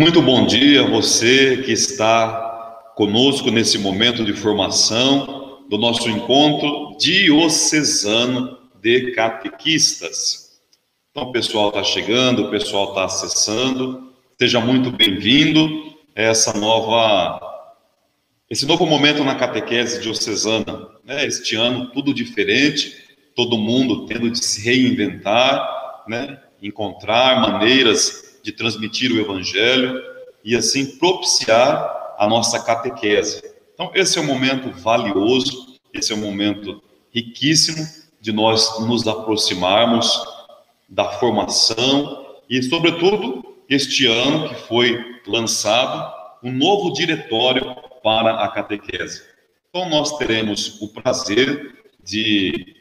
Muito bom dia a você que está conosco nesse momento de formação do nosso encontro diocesano de catequistas. Então, o pessoal está chegando, o pessoal está acessando. Seja muito bem-vindo a essa nova, esse novo momento na catequese diocesana. Né? Este ano tudo diferente, todo mundo tendo de se reinventar, né? encontrar maneiras de transmitir o Evangelho e assim propiciar a nossa catequese. Então, esse é um momento valioso, esse é um momento riquíssimo de nós nos aproximarmos da formação e, sobretudo, este ano que foi lançado um novo diretório para a catequese. Então, nós teremos o prazer de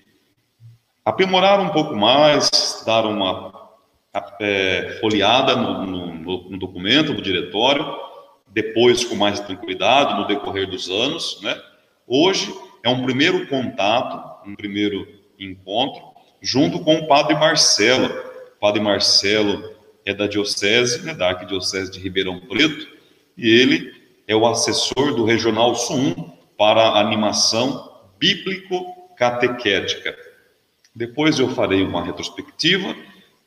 aprimorar um pouco mais, dar uma é, folheada no, no, no, documento, no diretório, depois com mais tranquilidade no decorrer dos anos, né? Hoje é um primeiro contato, um primeiro encontro, junto com o padre Marcelo. O padre Marcelo é da diocese, né, da arquidiocese de Ribeirão Preto, e ele é o assessor do Regional Sul para a animação bíblico-catequética. Depois eu farei uma retrospectiva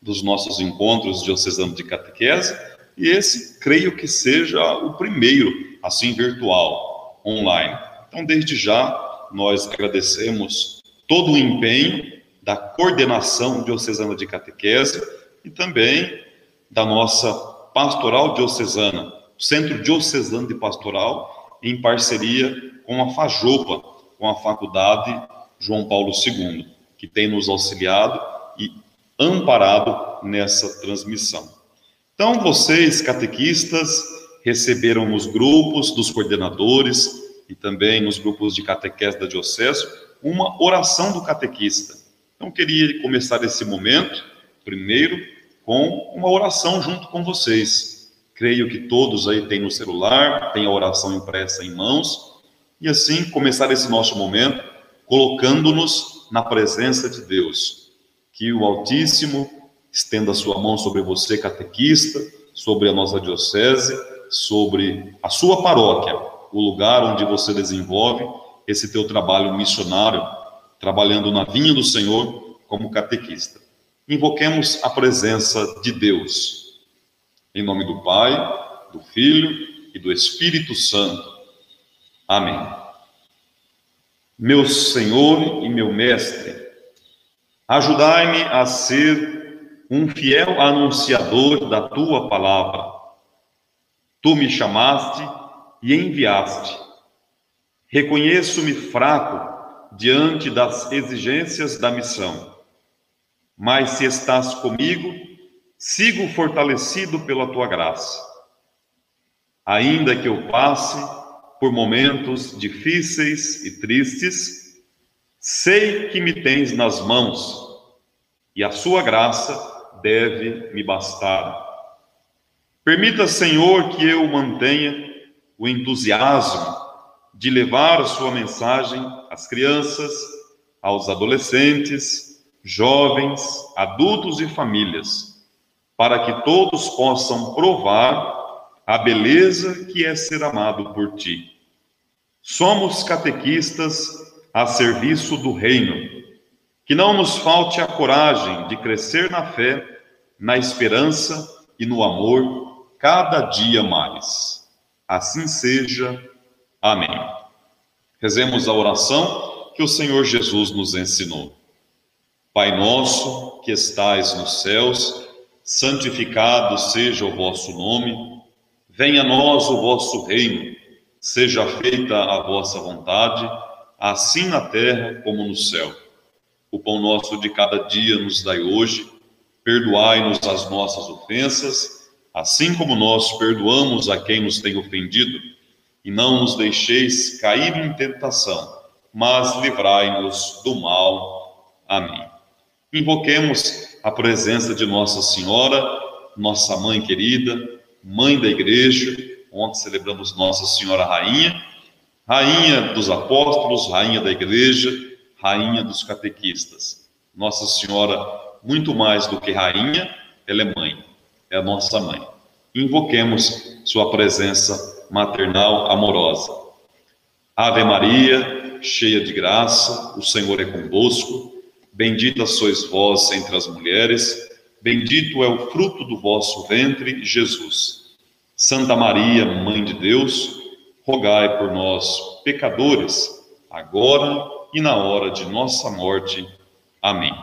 dos nossos encontros diocesanos de catequese, e esse creio que seja o primeiro, assim, virtual, online. Então, desde já, nós agradecemos todo o empenho da coordenação diocesana de catequese e também da nossa pastoral diocesana, Centro Diocesano de Pastoral, em parceria com a FAJOPA, com a Faculdade João Paulo II, que tem nos auxiliado e amparado nessa transmissão. Então, vocês, catequistas, receberam nos grupos dos coordenadores e também nos grupos de catequese da Diocese uma oração do catequista. Então, queria começar esse momento, primeiro, com uma oração junto com vocês. Creio que todos aí têm no celular, têm a oração impressa em mãos, e assim começar esse nosso momento colocando-nos na presença de Deus que o Altíssimo estenda sua mão sobre você, catequista, sobre a nossa diocese, sobre a sua paróquia, o lugar onde você desenvolve esse teu trabalho missionário, trabalhando na vinha do Senhor como catequista. Invoquemos a presença de Deus. Em nome do Pai, do Filho e do Espírito Santo. Amém. Meu Senhor e meu Mestre, Ajudai-me a ser um fiel anunciador da tua palavra. Tu me chamaste e enviaste. Reconheço-me fraco diante das exigências da missão. Mas se estás comigo, sigo fortalecido pela tua graça. Ainda que eu passe por momentos difíceis e tristes, Sei que me tens nas mãos, e a sua graça deve me bastar. Permita, Senhor, que eu mantenha o entusiasmo de levar a sua mensagem às crianças, aos adolescentes, jovens, adultos e famílias, para que todos possam provar a beleza que é ser amado por ti. Somos catequistas a serviço do reino. Que não nos falte a coragem de crescer na fé, na esperança e no amor cada dia mais. Assim seja. Amém. Rezemos a oração que o Senhor Jesus nos ensinou. Pai nosso, que estais nos céus, santificado seja o vosso nome. Venha a nós o vosso reino. Seja feita a vossa vontade, assim na terra como no céu. O pão nosso de cada dia nos dai hoje. Perdoai-nos as nossas ofensas assim como nós perdoamos a quem nos tem ofendido, e não nos deixeis cair em tentação, mas livrai-nos do mal. Amém. Invoquemos a presença de Nossa Senhora, nossa mãe querida, mãe da igreja. Ontem celebramos Nossa Senhora Rainha, rainha dos apóstolos, rainha da igreja, rainha dos catequistas. Nossa Senhora, muito mais do que rainha, ela é mãe é a nossa mãe. Invoquemos sua presença maternal amorosa. Ave Maria, cheia de graça, o Senhor é convosco. Bendita sois vós entre as mulheres, bendito é o fruto do vosso ventre, Jesus. Santa Maria, Mãe de Deus, rogai por nós, pecadores, agora e na hora de nossa morte. Amém.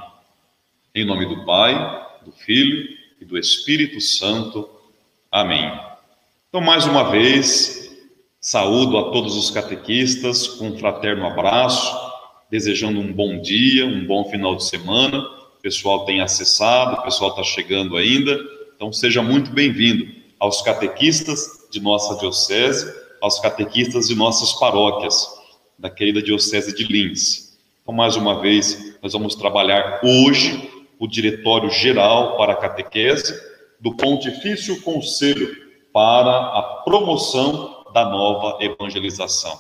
Em nome do Pai, do Filho e do Espírito Santo. Amém. Então, mais uma vez, saúdo a todos os catequistas com um fraterno abraço, desejando um bom dia, um bom final de semana. O pessoal tem acessado, o pessoal está chegando ainda. Então, seja muito bem-vindo aos catequistas de nossa diocese, aos catequistas de nossas paróquias, da querida Diocese de Lins. Então, mais uma vez, nós vamos trabalhar hoje o Diretório Geral para a Catequese do Pontifício Conselho para a Promoção da Nova Evangelização.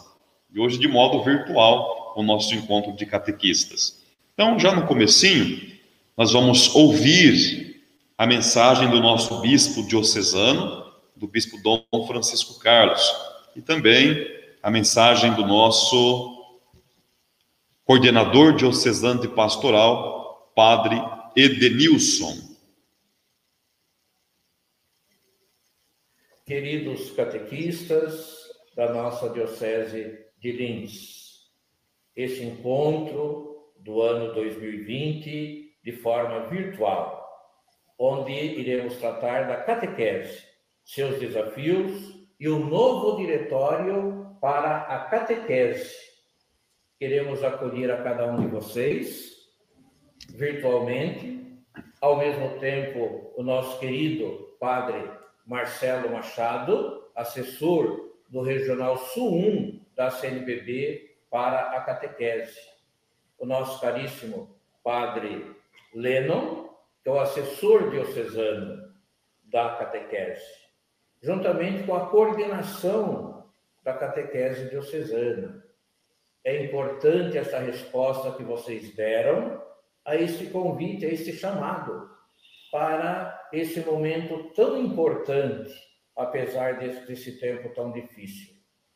E hoje, de modo virtual, o nosso encontro de catequistas. Então, já no comecinho, nós vamos ouvir a mensagem do nosso bispo diocesano, do bispo Dom Francisco Carlos, e também a mensagem do nosso coordenador diocesano de pastoral, Padre Edenilson. Queridos catequistas da nossa Diocese de Lins, esse encontro do ano 2020 de forma virtual, onde iremos tratar da catequese, seus desafios e o novo diretório para a catequese. Queremos acolher a cada um de vocês virtualmente. Ao mesmo tempo, o nosso querido padre Marcelo Machado, assessor do Regional Sul 1 da CNBB para a catequese. O nosso caríssimo padre Lennon, que é o assessor diocesano da catequese, juntamente com a coordenação da catequese diocesana. É importante essa resposta que vocês deram a este convite, a este chamado para esse momento tão importante, apesar desse, desse tempo tão difícil.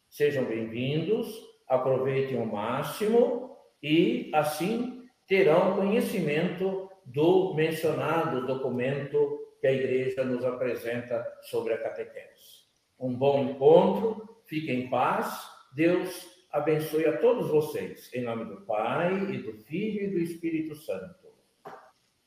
Sejam bem-vindos, aproveitem o máximo e, assim, terão conhecimento do mencionado documento que a Igreja nos apresenta sobre a catequese. Um bom encontro, fiquem em paz, Deus abençoe a todos vocês, em nome do Pai, e do Filho e do Espírito Santo.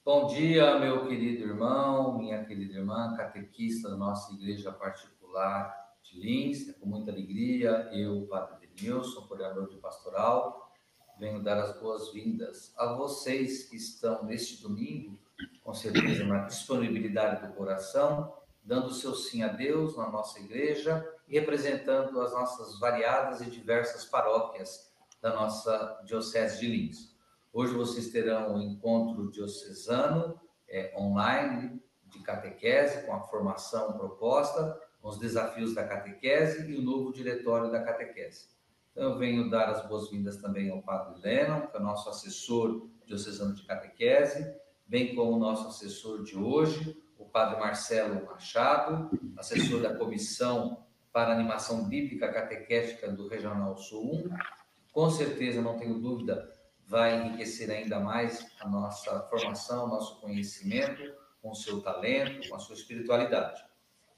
Bom dia, meu querido irmão, minha querida irmã, catequista da nossa igreja particular de Lins. É com muita alegria, eu, Padre Denilson, coordenador de pastoral, venho dar as boas-vindas a vocês que estão neste domingo, com certeza na disponibilidade do coração, dando seu sim a Deus na nossa igreja representando as nossas variadas e diversas paróquias da nossa Diocese de Lins. Hoje vocês terão um encontro diocesano é, online de catequese, com a formação proposta, com os desafios da catequese e o novo diretório da catequese. Então, eu venho dar as boas-vindas também ao Padre Lennon, que é o nosso assessor diocesano de catequese, bem como o nosso assessor de hoje, o Padre Marcelo Machado, assessor da comissão para a animação bíblica catequética do Regional Sul 1. Com certeza, não tenho dúvida, vai enriquecer ainda mais a nossa formação, nosso conhecimento, com seu talento, com a sua espiritualidade.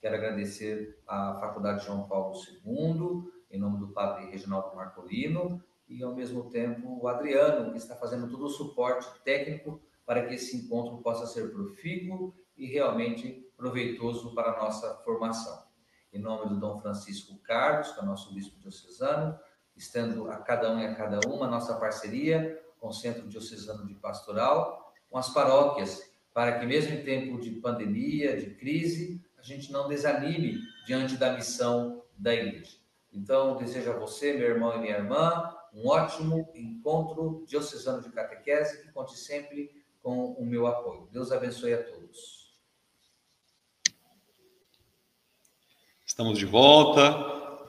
Quero agradecer à Faculdade João Paulo II, em nome do Padre Reginaldo Marcolino, e ao mesmo tempo o Adriano, que está fazendo todo o suporte técnico para que esse encontro possa ser profícuo e realmente proveitoso para a nossa formação. Em nome do Dom Francisco Carlos, que é o nosso bispo diocesano, estando a cada um e a cada uma nossa parceria com o Centro Diocesano de Pastoral, com as paróquias, para que mesmo em tempo de pandemia, de crise, a gente não desanime diante da missão da igreja. Então, desejo a você, meu irmão e minha irmã, um ótimo encontro diocesano de catequese que conte sempre com o meu apoio. Deus abençoe a todos. Estamos de volta.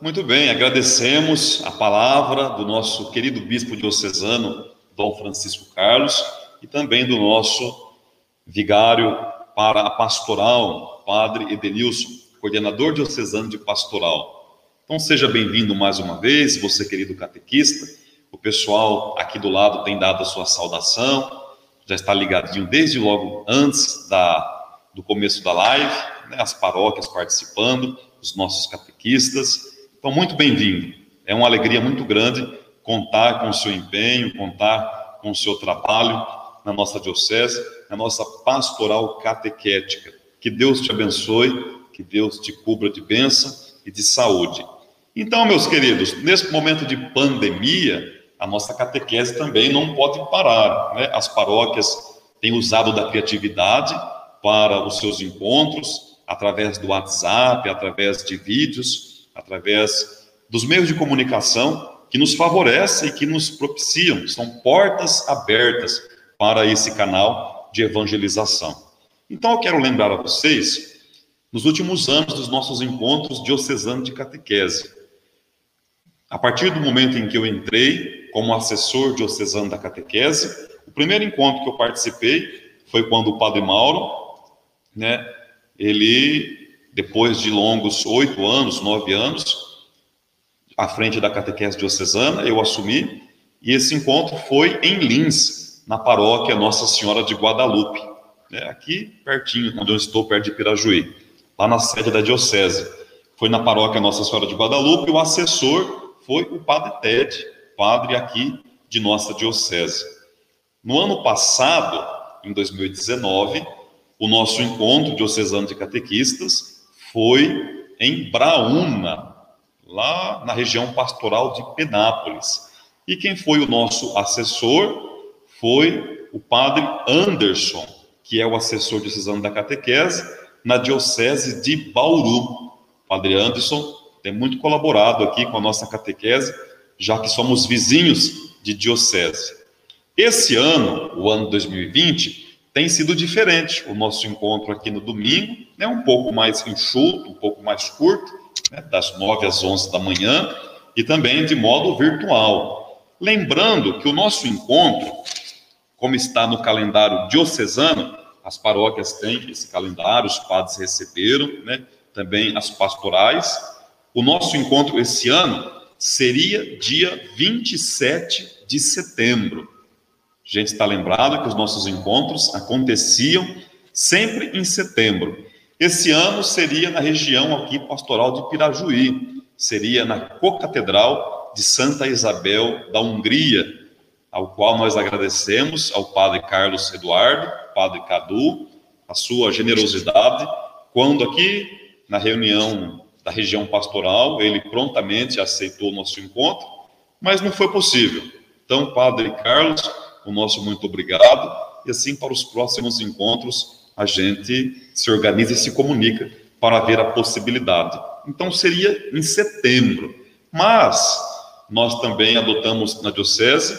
Muito bem, agradecemos a palavra do nosso querido bispo diocesano, Dom Francisco Carlos, e também do nosso vigário para a pastoral, Padre Edenilson, coordenador diocesano de pastoral. Então seja bem-vindo mais uma vez, você querido catequista. O pessoal aqui do lado tem dado a sua saudação, já está ligadinho desde logo antes da, do começo da live, né, as paróquias participando, os nossos catequistas. Então, muito bem-vindo. É uma alegria muito grande contar com o seu empenho, contar com o seu trabalho na nossa diocese, na nossa pastoral catequética. Que Deus te abençoe, que Deus te cubra de bênção e de saúde. Então, meus queridos, nesse momento de pandemia, a nossa catequese também não pode parar. Né? As paróquias têm usado da criatividade para os seus encontros, através do WhatsApp, através de vídeos, através dos meios de comunicação que nos favorecem e que nos propiciam, são portas abertas para esse canal de evangelização. Então eu quero lembrar a vocês, nos últimos anos dos nossos encontros diocesanos de catequese, a partir do momento em que eu entrei como assessor diocesano da catequese, o primeiro encontro que eu participei foi quando o Padre Mauro, né, ele, depois de longos oito anos, nove anos, à frente da catequese diocesana, eu assumi, e esse encontro foi em Lins, na paróquia Nossa Senhora de Guadalupe, né, aqui pertinho, onde eu estou, perto de Pirajuí, lá na sede da diocese. Foi na paróquia Nossa Senhora de Guadalupe, o assessor foi o padre Ted, padre aqui de nossa diocese. No ano passado, em 2019, o nosso encontro diocesano de catequistas foi em Braúna, lá na região pastoral de Penápolis. E quem foi o nosso assessor foi o padre Anderson, que é o assessor diocesano da catequese na diocese de Bauru. O padre Anderson tem muito colaborado aqui com a nossa catequese, já que somos vizinhos de diocese. Esse ano, o ano 2020, tem sido diferente. O nosso encontro aqui no domingo é um pouco mais enxuto, um pouco mais curto, né, das 9 às 11 da manhã, e também de modo virtual. Lembrando que o nosso encontro, como está no calendário diocesano, as paróquias têm esse calendário, os padres receberam, né, também as pastorais, o nosso encontro esse ano seria dia 27 de setembro. A gente está lembrado que os nossos encontros aconteciam sempre em setembro. Esse ano seria na região aqui pastoral de Pirajuí, seria na Co-Catedral de Santa Isabel da Hungria, ao qual nós agradecemos ao padre Carlos Eduardo, padre Cadu, a sua generosidade, quando aqui na reunião da região pastoral, ele prontamente aceitou o nosso encontro, mas não foi possível. Então, Padre Carlos, o nosso muito obrigado, e assim para os próximos encontros a gente se organiza e se comunica para ver a possibilidade. Então, seria em setembro, mas nós também adotamos na Diocese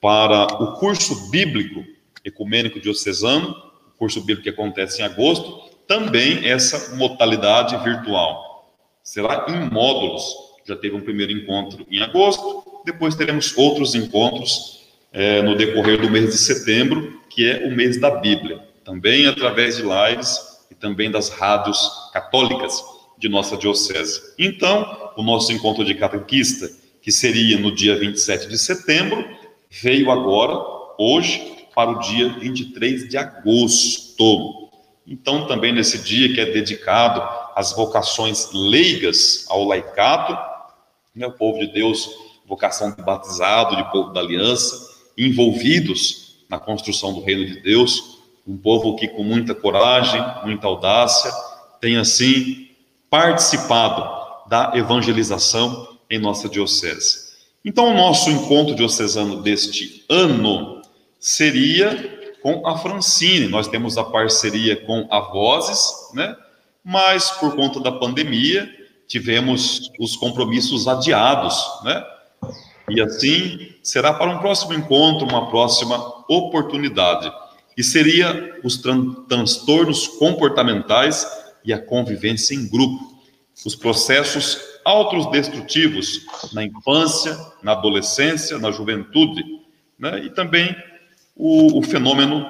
para o curso bíblico ecumênico diocesano, o curso bíblico que acontece em agosto, também essa modalidade virtual será em módulos. Já teve um primeiro encontro em agosto, depois teremos outros encontros é, no decorrer do mês de setembro, que é o mês da Bíblia, também através de lives e também das rádios católicas de nossa diocese. Então, o nosso encontro de catequista, que seria no dia 27 de setembro, veio agora, hoje, para o dia 23 de agosto. Então, também nesse dia que é dedicado as vocações leigas ao laicato, né, o povo de Deus, vocação de batizado, de povo da aliança, envolvidos na construção do reino de Deus, um povo que com muita coragem, muita audácia, tem assim participado da evangelização em nossa diocese. Então, o nosso encontro diocesano deste ano seria com a Francine. Nós temos a parceria com a Vozes, né? Mas por conta da pandemia, tivemos os compromissos adiados, né? E assim será para um próximo encontro, uma próxima oportunidade. E seria os tran transtornos comportamentais e a convivência em grupo, os processos autodestrutivos na infância, na adolescência, na juventude, né? e também o, o fenômeno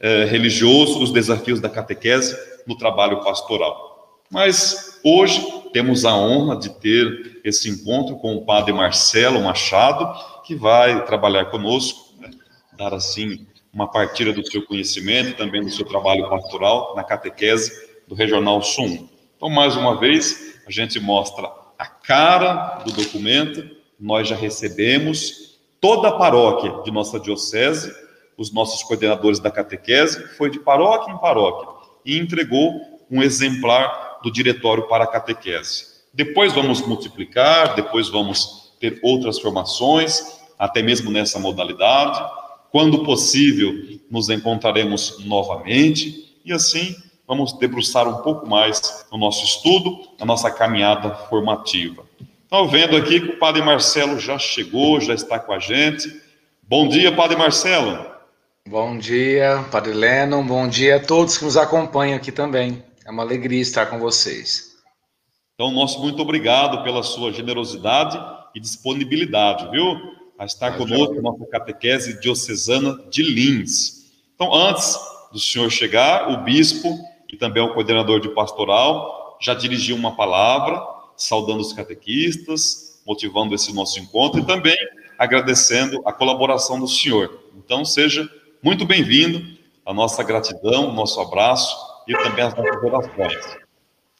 é, religioso, os desafios da catequese no trabalho pastoral. Mas hoje temos a honra de ter esse encontro com o padre Marcelo Machado, que vai trabalhar conosco, né? dar assim uma partilha do seu conhecimento, também do seu trabalho pastoral na catequese do Regional Sul. Então, mais uma vez, a gente mostra a cara do documento, nós já recebemos toda a paróquia de nossa diocese, os nossos coordenadores da catequese, foi de paróquia em paróquia e entregou um exemplar do diretório para a catequese. Depois vamos multiplicar, depois vamos ter outras formações, até mesmo nessa modalidade. Quando possível, nos encontraremos novamente e assim vamos debruçar um pouco mais no nosso estudo, na nossa caminhada formativa. Então, vendo aqui que o Padre Marcelo já chegou, já está com a gente. Bom dia, Padre Marcelo. Bom dia, Padre Lennon. Bom dia a todos que nos acompanham aqui também. É uma alegria estar com vocês. Então, nosso muito obrigado pela sua generosidade e disponibilidade, viu? A estar Mas conosco na nossa catequese diocesana de Lins. Então, antes do senhor chegar, o bispo e também o coordenador de pastoral, já dirigiu uma palavra, saudando os catequistas, motivando esse nosso encontro e também agradecendo a colaboração do senhor. Então, seja muito bem-vindo, a nossa gratidão, o nosso abraço e também as nossas orações.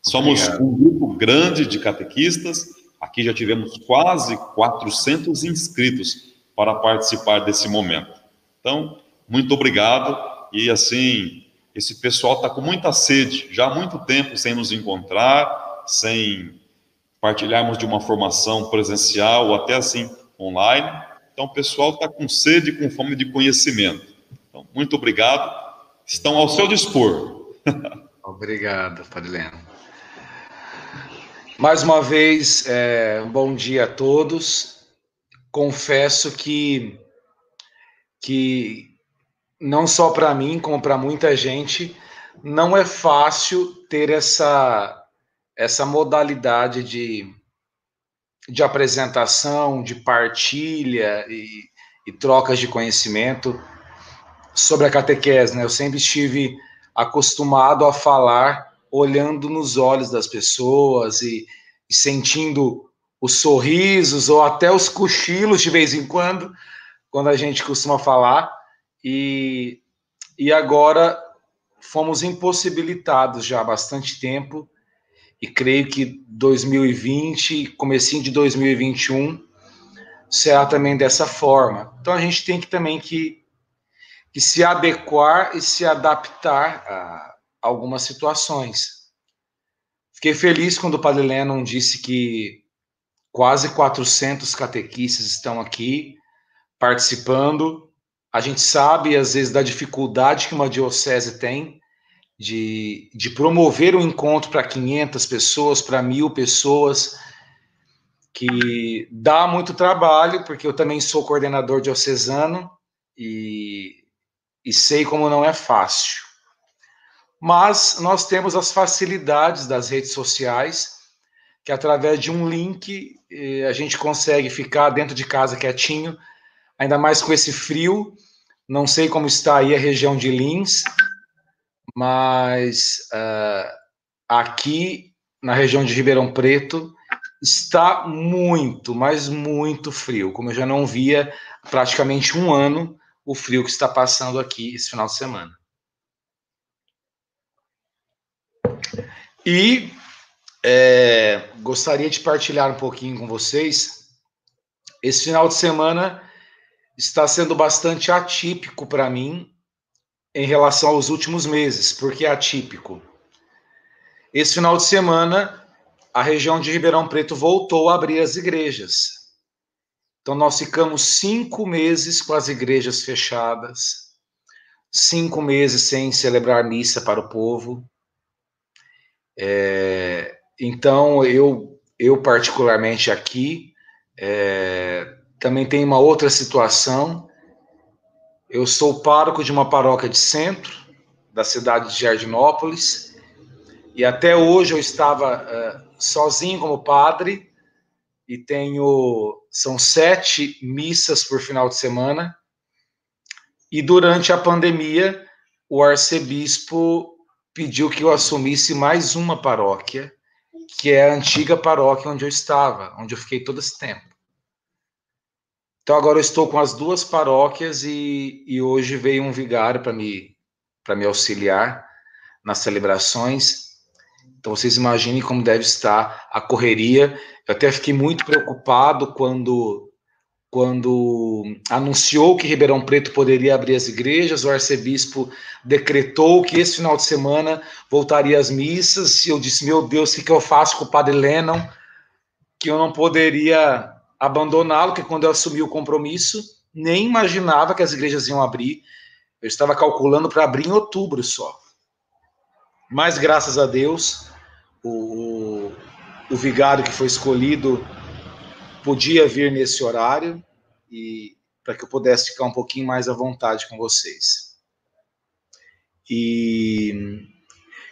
Somos Obrigado. um grupo grande de catequistas, aqui já tivemos quase 400 inscritos para participar desse momento. Então, muito obrigado e assim, esse pessoal está com muita sede, já há muito tempo sem nos encontrar, sem partilharmos de uma formação presencial ou até assim online. Então, o pessoal está com sede e com fome de conhecimento. Então, muito obrigado. Estão ao seu dispor. Obrigado, Padre Leno. Mais uma vez, é, bom dia a todos. Confesso que, que não só para mim, como para muita gente, não é fácil ter essa, essa modalidade de, de apresentação, de partilha e, e trocas de conhecimento sobre a catequese. Né? Eu sempre estive acostumado a falar olhando nos olhos das pessoas e, e sentindo os sorrisos ou até os cochilos de vez em quando, quando a gente costuma falar e, e agora fomos impossibilitados já há bastante tempo e creio que 2020, comecinho de 2021 será também dessa forma. Então a gente tem que também que, que se adequar e se adaptar a algumas situações. Fiquei feliz quando o Padre Lennon disse que quase 400 catequistas estão aqui participando a gente sabe, às vezes, da dificuldade que uma diocese tem de, de promover um encontro para 500 pessoas, para mil pessoas, que dá muito trabalho, porque eu também sou coordenador diocesano e, e sei como não é fácil. Mas nós temos as facilidades das redes sociais, que através de um link eh, a gente consegue ficar dentro de casa quietinho, ainda mais com esse frio. Não sei como está aí a região de Lins, mas uh, aqui na região de Ribeirão Preto está muito, mas muito frio, como eu já não via praticamente um ano o frio que está passando aqui esse final de semana. E é, gostaria de partilhar um pouquinho com vocês. Esse final de semana está sendo bastante atípico para mim em relação aos últimos meses. Por que atípico? Esse final de semana, a região de Ribeirão Preto voltou a abrir as igrejas. Então, nós ficamos cinco meses com as igrejas fechadas, cinco meses sem celebrar missa para o povo. É, então, eu, eu particularmente aqui, é, também tem uma outra situação. Eu sou pároco de uma paróquia de centro, da cidade de Jardinópolis, e até hoje eu estava uh, sozinho como padre, e tenho. São sete missas por final de semana, e durante a pandemia, o arcebispo pediu que eu assumisse mais uma paróquia, que é a antiga paróquia onde eu estava, onde eu fiquei todo esse tempo. Então agora eu estou com as duas paróquias e, e hoje veio um vigário para me para me auxiliar nas celebrações. Então vocês imaginem como deve estar a correria. Eu até fiquei muito preocupado quando quando anunciou que Ribeirão Preto poderia abrir as igrejas, o arcebispo decretou que esse final de semana voltaria às missas, e eu disse, meu Deus, o que, que eu faço com o padre Lennon? Que eu não poderia abandoná-lo, que quando eu assumi o compromisso, nem imaginava que as igrejas iam abrir. Eu estava calculando para abrir em outubro só. Mas graças a Deus, o, o vigário que foi escolhido podia vir nesse horário e para que eu pudesse ficar um pouquinho mais à vontade com vocês. E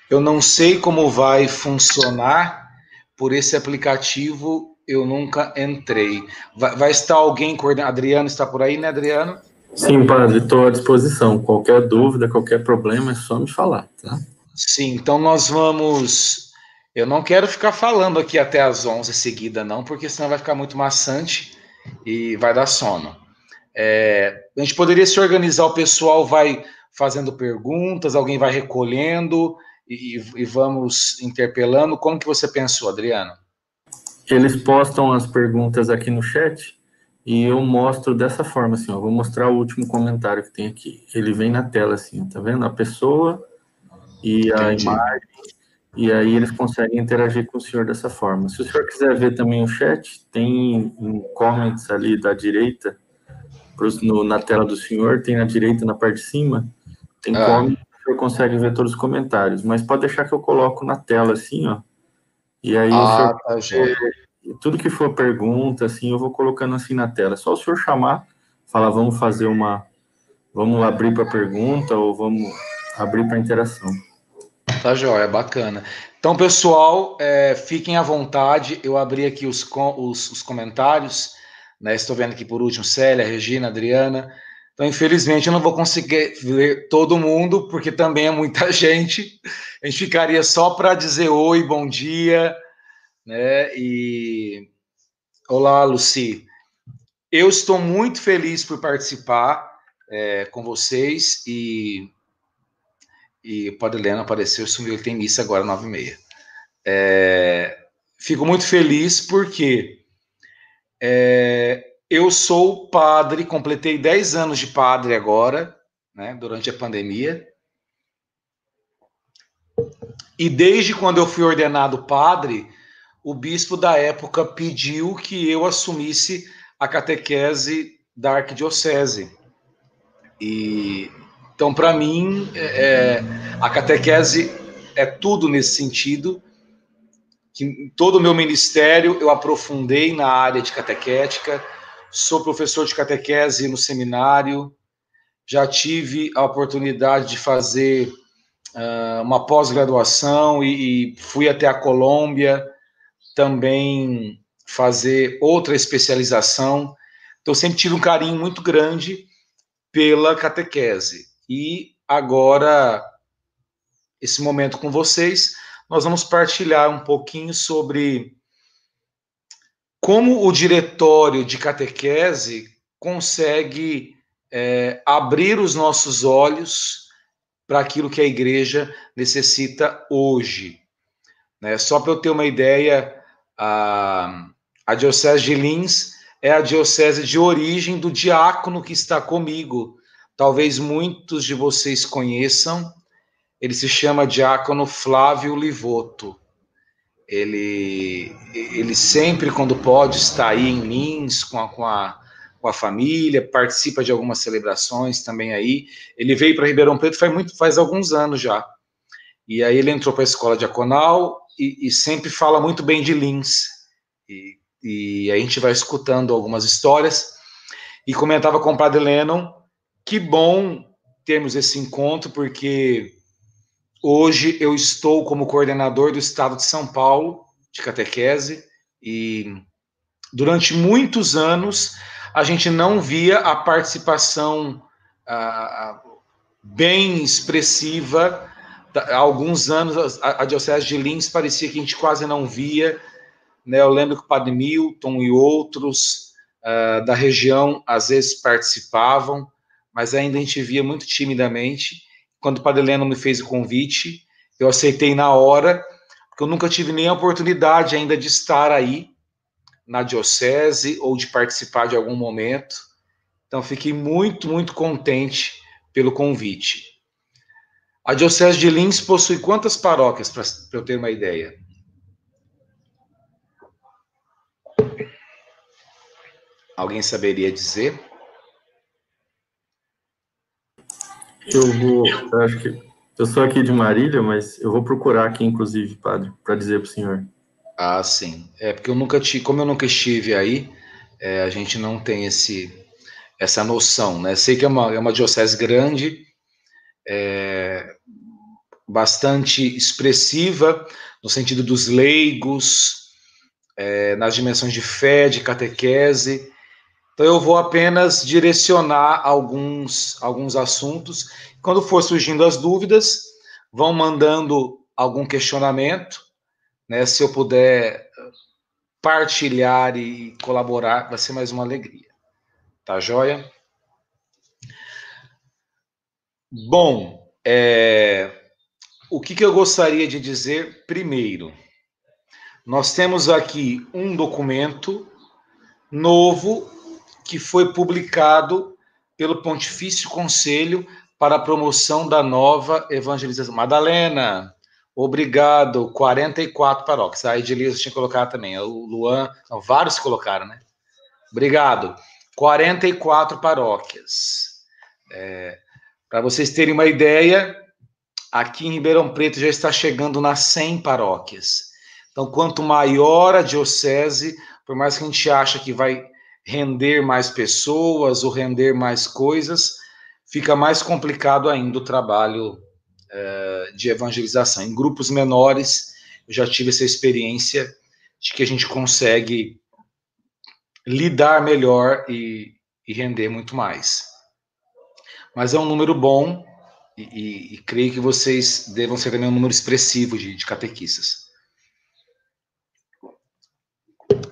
eu não sei como vai funcionar por esse aplicativo eu nunca entrei. Vai, vai estar alguém coordenando? Adriano está por aí, né, Adriano? Sim, padre, estou à disposição. Qualquer dúvida, qualquer problema, é só me falar, tá? Sim, então nós vamos. Eu não quero ficar falando aqui até as 11 seguida, não, porque senão vai ficar muito maçante e vai dar sono. É, a gente poderia se organizar, o pessoal vai fazendo perguntas, alguém vai recolhendo e, e vamos interpelando. Como que você pensou, Adriano? eles postam as perguntas aqui no chat e eu mostro dessa forma, assim, ó, vou mostrar o último comentário que tem aqui. Ele vem na tela, assim, tá vendo? A pessoa e a Entendi. imagem, e aí eles conseguem interagir com o senhor dessa forma. Se o senhor quiser ver também o chat, tem em comments ali da direita, no, na tela do senhor, tem na direita, na parte de cima, tem ah. comments, o senhor consegue ver todos os comentários, mas pode deixar que eu coloco na tela, assim, ó, e aí, ah, tá, senhor, tudo que for pergunta, assim, eu vou colocando assim na tela. É só o senhor chamar, falar, vamos fazer uma. Vamos abrir para pergunta ou vamos abrir para interação. Tá joia, bacana. Então, pessoal, é, fiquem à vontade. Eu abri aqui os, os, os comentários. Né? Estou vendo aqui por último Célia, Regina, Adriana. Então, infelizmente, eu não vou conseguir ver todo mundo, porque também é muita gente. A gente ficaria só para dizer oi, bom dia, né? E olá, Luci. Eu estou muito feliz por participar é, com vocês e e o Padre Helena apareceu, sumiu, ele tem missa agora, nove e meia. É, fico muito feliz porque é, eu sou padre, completei 10 anos de padre agora, né, durante a pandemia. E desde quando eu fui ordenado padre, o bispo da época pediu que eu assumisse a catequese da arquidiocese. E então, para mim, é, é, a catequese é tudo nesse sentido. Que todo o meu ministério eu aprofundei na área de catequética sou professor de catequese no seminário, já tive a oportunidade de fazer uh, uma pós-graduação e, e, fui até a Colômbia também fazer outra especialização. Então, sempre tive um carinho muito grande pela catequese. E agora, esse momento com vocês, nós vamos partilhar um pouquinho sobre como o diretório de catequese consegue é, abrir os nossos olhos para aquilo que a igreja necessita hoje. Né? Só para eu ter uma ideia, a, a Diocese de Lins é a diocese de origem do diácono que está comigo. Talvez muitos de vocês conheçam. Ele se chama Diácono Flávio Livoto. Ele, ele sempre, quando pode, está aí em Lins com a, com a, com a família, participa de algumas celebrações também aí. Ele veio para Ribeirão Preto faz, muito, faz alguns anos já. E aí ele entrou para a escola diaconal e, e sempre fala muito bem de Lins. E, e a gente vai escutando algumas histórias. E comentava com o Padre Lennon, que bom termos esse encontro, porque hoje eu estou como coordenador do Estado de São Paulo, de catequese, e durante muitos anos a gente não via a participação ah, bem expressiva há alguns anos a, Diocese de Lins parecia que a gente quase não via. Né? Eu lembro que o Padre Milton e outros uh, da região às vezes participavam, mas ainda a gente via muito timidamente. Quando o Padre Leno me fez o convite, eu aceitei na hora, porque eu nunca tive nem a oportunidade ainda de estar aí na diocese ou de participar de algum momento. Então fiquei muito, muito contente pelo convite. A Diocese de Lins possui quantas paróquias, para eu ter uma ideia? Alguém saberia dizer? Eu vou, eu acho que eu sou aqui de Marília, mas eu vou procurar aqui, inclusive, padre, para dizer para o senhor. Ah, sim. É porque eu nunca tive, como eu nunca estive aí, é, a gente não tem esse, essa noção, né? Sei que é uma, é uma diocese grande, é, bastante expressiva no sentido dos leigos, é, nas dimensões de fé, de catequese. Então eu vou apenas direcionar alguns, alguns assuntos. Quando for surgindo as dúvidas, vão mandando algum questionamento, né? Se eu puder partilhar e colaborar, vai ser mais uma alegria. Tá joia? Bom, é, o que, que eu gostaria de dizer primeiro? Nós temos aqui um documento novo que foi publicado pelo Pontifício Conselho para a promoção da nova evangelização. Madalena, obrigado. 44 paróquias. A Edilisa tinha colocado também. O Luan, não, vários colocaram, né? Obrigado. 44 paróquias. É, para vocês terem uma ideia, aqui em Ribeirão Preto já está chegando nas 100 paróquias. Então, quanto maior a diocese, por mais que a gente ache que vai render mais pessoas ou render mais coisas, fica mais complicado ainda o trabalho é, de evangelização. Em grupos menores, eu já tive essa experiência de que a gente consegue lidar melhor e, e render muito mais mas é um número bom e, e, e, creio que vocês devam ser também um número expressivo de, de catequistas.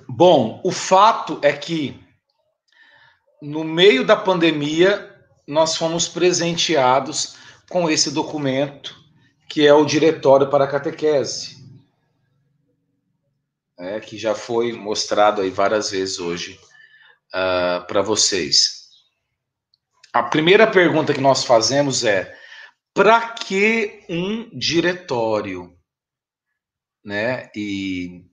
Bom, o fato é que no meio da pandemia nós fomos presenteados com esse documento que é o Diretório para a Catequese, é, que já foi mostrado aí várias vezes hoje uh, para vocês. A primeira pergunta que nós fazemos é: para que um diretório? Né? E,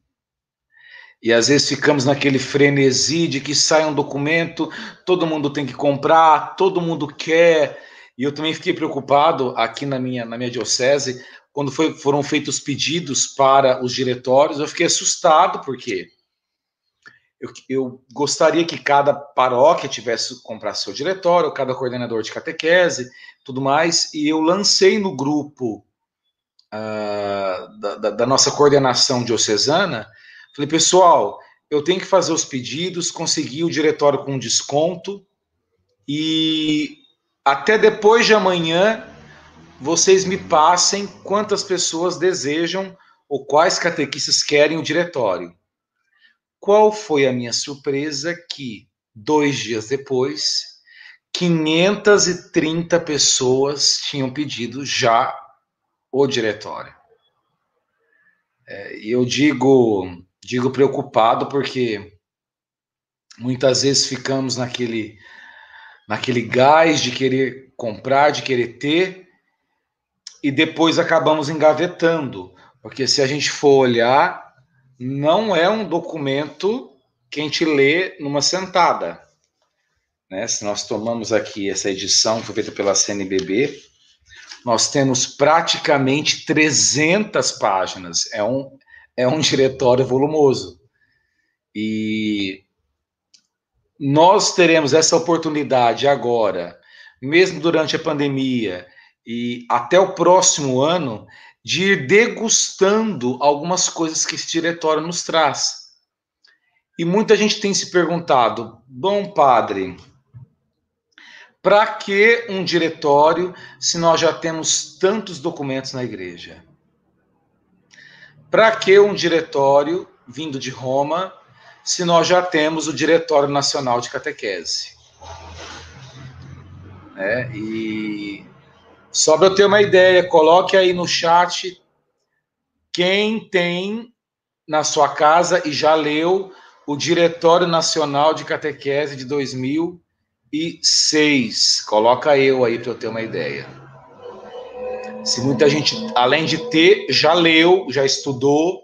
e às vezes ficamos naquele frenesi de que sai um documento, todo mundo tem que comprar, todo mundo quer. E eu também fiquei preocupado aqui na minha, na minha diocese, quando foi, foram feitos pedidos para os diretórios, eu fiquei assustado, porque eu, eu, gostaria que cada paróquia tivesse comprar seu diretório, cada coordenador de catequese, tudo mais, e eu lancei no grupo uh, da, da, da, nossa coordenação diocesana, falei, pessoal, eu tenho que fazer os pedidos, conseguir o diretório com desconto, e até depois de amanhã vocês me passem quantas pessoas desejam ou quais catequistas querem o diretório. Qual foi a minha surpresa que, dois dias depois, 530 pessoas tinham pedido já o diretório. É, eu digo, digo preocupado porque muitas vezes ficamos naquele, naquele gás de querer comprar, de querer ter, e depois acabamos engavetando, porque se a gente for olhar, não é um documento que a gente lê numa sentada. Né? Se nós tomamos aqui essa edição que foi feita pela CNBB, nós temos praticamente 300 páginas. É um, é um diretório volumoso. E nós teremos essa oportunidade agora, mesmo durante a pandemia e até o próximo ano, de ir degustando algumas coisas que esse diretório nos traz. E muita gente tem se perguntado: bom, padre, para que um diretório se nós já temos tantos documentos na igreja? Para que um diretório vindo de Roma se nós já temos o Diretório Nacional de Catequese? É, e só para eu ter uma ideia, coloque aí no chat quem tem na sua casa e já leu o Diretório Nacional de Catequese de 2006. Coloca eu aí para eu ter uma ideia. Se muita gente, além de ter, já leu, já estudou,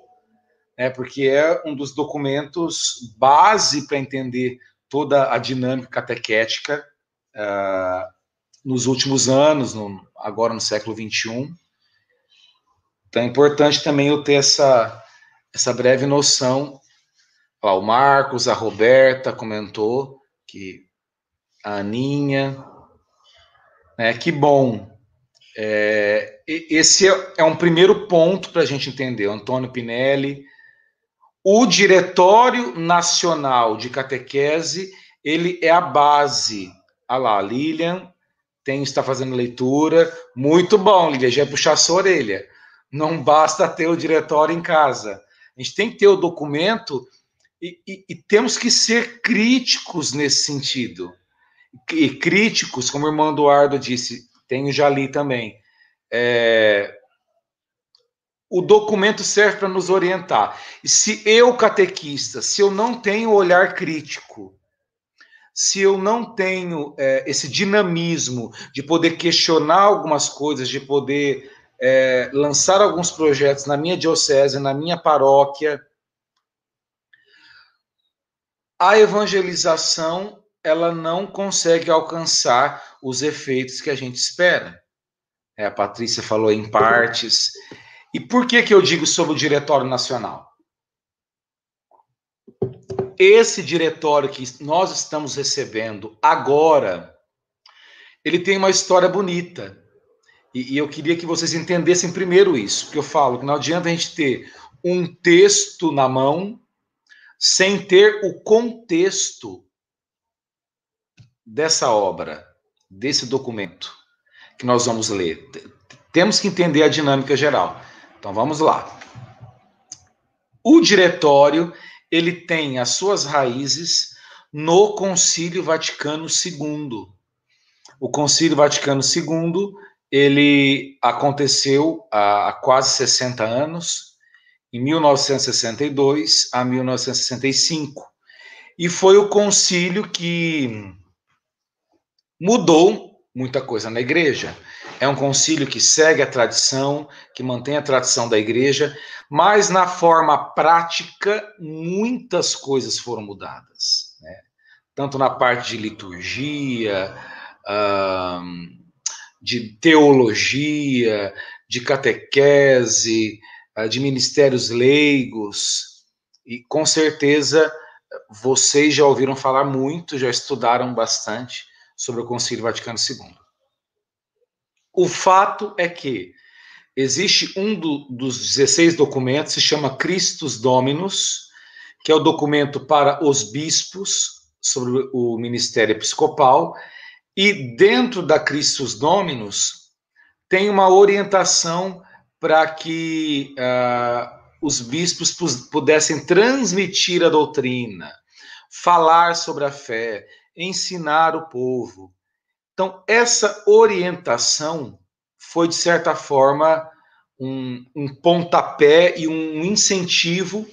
né, porque é um dos documentos base para entender toda a dinâmica catequética uh, nos últimos anos, no, agora no século XXI. Então é importante também eu ter essa, essa breve noção o Marcos, a Roberta comentou que a Aninha, né? Que bom. É, esse é, é um primeiro ponto para a gente entender. Antônio Pinelli, o Diretório Nacional de Catequese, ele é a base. Olha lá, Lilian tem está fazendo leitura. Muito bom, Lilian, já é puxar sua orelha. Não basta ter o diretório em casa. A gente tem que ter o documento e, e, e, temos que ser críticos nesse sentido. E críticos, como o irmão Eduardo disse, tenho já li também. É, o documento serve para nos orientar. E se eu, catequista, se eu não tenho olhar crítico, se eu não tenho é, esse dinamismo de poder questionar algumas coisas, de poder é, lançar alguns projetos na minha diocese, na minha paróquia, a evangelização ela não consegue alcançar os efeitos que a gente espera. É, a Patrícia falou em partes. E por que, que eu digo sobre o Diretório Nacional? Esse diretório que nós estamos recebendo agora, ele tem uma história bonita. E, e eu queria que vocês entendessem primeiro isso, porque eu falo que não adianta a gente ter um texto na mão sem ter o contexto dessa obra, desse documento que nós vamos ler. Temos que entender a dinâmica geral. Então vamos lá. O diretório, ele tem as suas raízes no Concílio Vaticano II. O Concílio Vaticano II, ele aconteceu há quase 60 anos, em 1962 a 1965. E foi o concílio que mudou muita coisa na igreja. É um concílio que segue a tradição, que mantém a tradição da igreja, mas na forma prática, muitas coisas foram mudadas. Né? Tanto na parte de liturgia, de teologia, de catequese, ah, de ministérios leigos, e com certeza vocês já ouviram falar muito, já estudaram bastante sobre o Concílio Vaticano II. O fato é que existe um do, dos 16 documentos, se chama Christus Dominus, que é o documento para os bispos sobre o ministério episcopal, e dentro da Christus Dominus tem uma orientação para que uh, os bispos pudessem transmitir a doutrina, falar sobre a fé, ensinar o povo. Então, essa orientação foi, de certa forma, um, um pontapé e um incentivo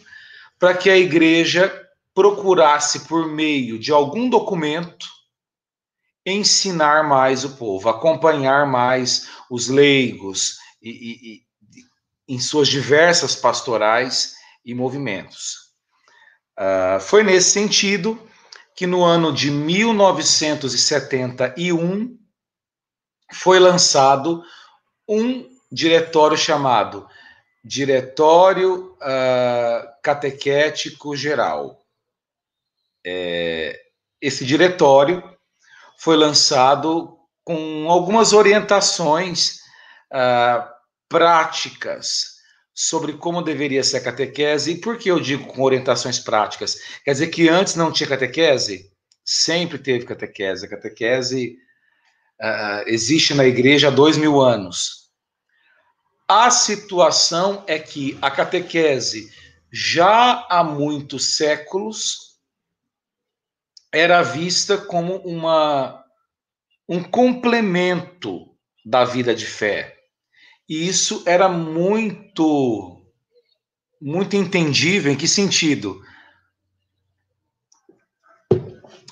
para que a igreja procurasse, por meio de algum documento, ensinar mais o povo, acompanhar mais os leigos e, e, e em suas diversas pastorais e movimentos. Uh, foi nesse sentido que no ano de 1971 foi lançado um diretório chamado Diretório uh, Catequético Geral. É, esse diretório foi lançado com algumas orientações uh, práticas sobre como deveria ser a catequese. E por que eu digo com orientações práticas? Quer dizer que antes não tinha catequese? Sempre teve catequese. A catequese uh, existe na igreja há dois mil anos. A situação é que a catequese, já há muitos séculos, era vista como uma, um complemento da vida de fé. E isso era muito, muito entendível. Em que sentido?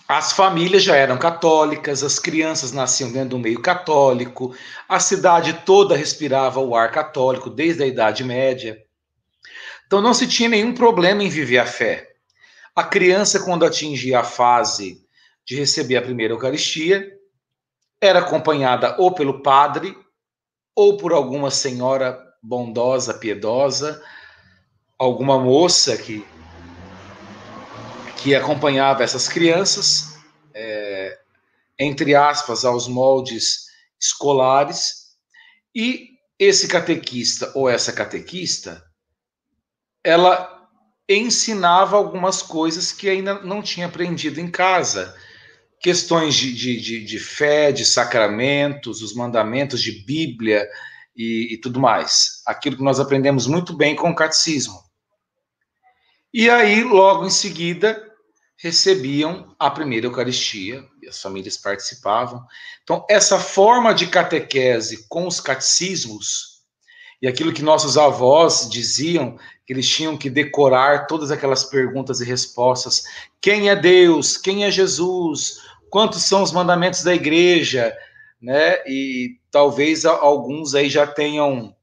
As famílias já eram católicas, as crianças nasciam dentro do meio católico, a cidade toda respirava o ar católico desde a Idade Média. Então não se tinha nenhum problema em viver a fé. A criança, quando atingia a fase de receber a primeira Eucaristia, era acompanhada ou pelo padre ou por alguma senhora bondosa, piedosa, alguma moça que, que acompanhava essas crianças, é, entre aspas, aos moldes escolares, e esse catequista ou essa catequista, ela ensinava algumas coisas que ainda não tinha aprendido em casa questões de, de, de, de fé, de sacramentos, os mandamentos de Bíblia e, e tudo mais. Aquilo que nós aprendemos muito bem com o catecismo. E aí, logo em seguida, recebiam a primeira Eucaristia, e as famílias participavam. Então, essa forma de catequese com os catecismos, e aquilo que nossos avós diziam, que eles tinham que decorar todas aquelas perguntas e respostas: quem é Deus? Quem é Jesus? Quantos são os mandamentos da igreja, né? E talvez alguns aí já tenham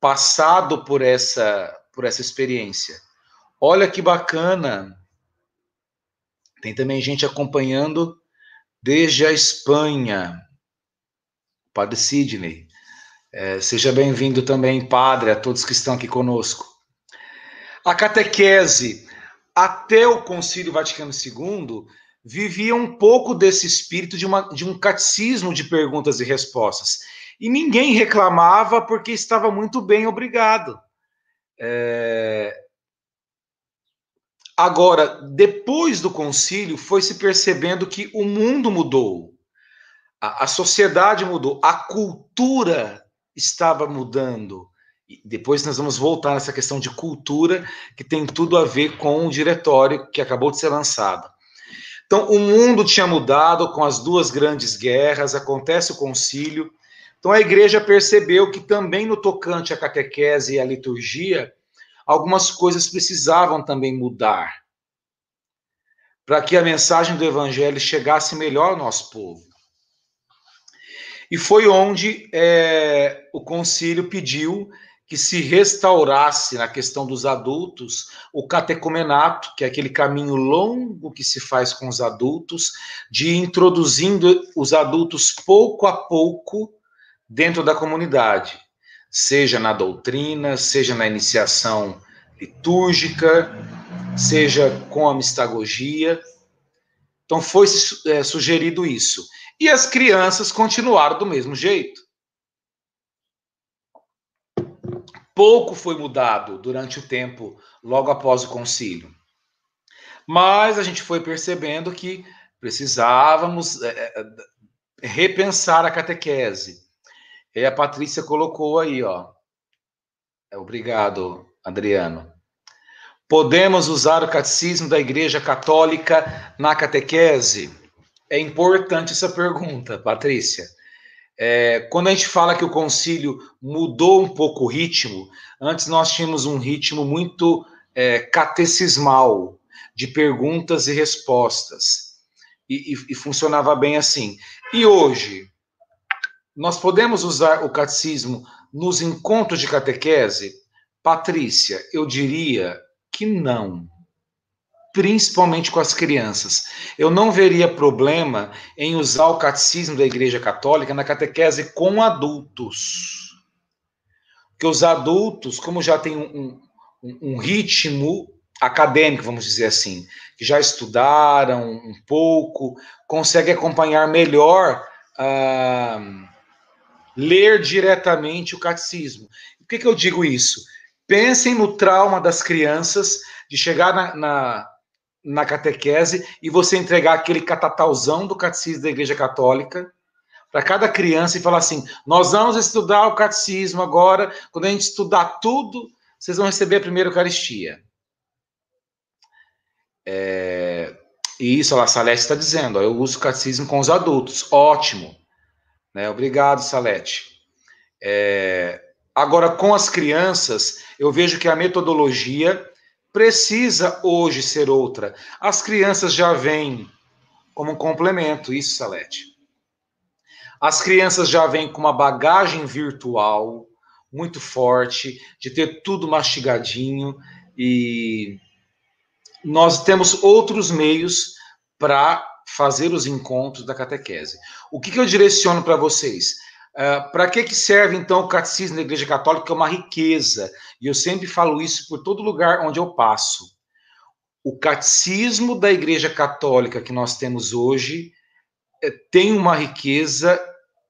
passado por essa por essa experiência. Olha que bacana. Tem também gente acompanhando desde a Espanha. Padre Sidney. É, seja bem-vindo também, padre, a todos que estão aqui conosco. A catequese, até o Concílio Vaticano II, vivia um pouco desse espírito de, uma, de um catecismo de perguntas e respostas. E ninguém reclamava porque estava muito bem, obrigado. É... Agora, depois do concílio, foi se percebendo que o mundo mudou, a, a sociedade mudou, a cultura estava mudando. E depois nós vamos voltar nessa questão de cultura, que tem tudo a ver com o diretório que acabou de ser lançado. Então, o mundo tinha mudado com as duas grandes guerras, acontece o concílio. Então, a igreja percebeu que também no tocante à catequese e à liturgia, algumas coisas precisavam também mudar para que a mensagem do evangelho chegasse melhor ao nosso povo. E foi onde é, o concílio pediu que se restaurasse na questão dos adultos o catecumenato, que é aquele caminho longo que se faz com os adultos, de introduzindo os adultos pouco a pouco dentro da comunidade, seja na doutrina, seja na iniciação litúrgica, seja com a mistagogia. Então foi é, sugerido isso. E as crianças continuaram do mesmo jeito. Pouco foi mudado durante o tempo logo após o concílio. Mas a gente foi percebendo que precisávamos é, é, repensar a catequese. E a Patrícia colocou aí, ó. É, obrigado, Adriano. Podemos usar o catecismo da Igreja Católica na catequese? É importante essa pergunta, Patrícia. É, quando a gente fala que o concílio mudou um pouco o ritmo, antes nós tínhamos um ritmo muito é, catecismal, de perguntas e respostas, e, e, e funcionava bem assim. E hoje, nós podemos usar o catecismo nos encontros de catequese? Patrícia, eu diria que não principalmente com as crianças. Eu não veria problema em usar o catecismo da Igreja Católica na catequese com adultos. Porque os adultos, como já têm um, um, um ritmo acadêmico, vamos dizer assim, que já estudaram um pouco, conseguem acompanhar melhor, uh, ler diretamente o catecismo. Por que, que eu digo isso? Pensem no trauma das crianças de chegar na, na na catequese e você entregar aquele catatauzão do catecismo da Igreja Católica para cada criança e falar assim: nós vamos estudar o catecismo agora. Quando a gente estudar tudo, vocês vão receber a primeira Eucaristia. É, e isso, a Salete está dizendo: ó, eu uso o catecismo com os adultos. Ótimo. Né? Obrigado, Salete. É, agora, com as crianças, eu vejo que a metodologia precisa hoje ser outra. As crianças já vêm como um complemento, isso, Salete. As crianças já vêm com uma bagagem virtual muito forte, de ter tudo mastigadinho e nós temos outros meios para fazer os encontros da catequese. O que, que eu direciono para vocês? Ah, para que, que serve, então, o catecismo da Igreja Católica, é uma riqueza? E eu sempre falo isso por todo lugar onde eu passo. O catecismo da Igreja Católica que nós temos hoje é, tem uma riqueza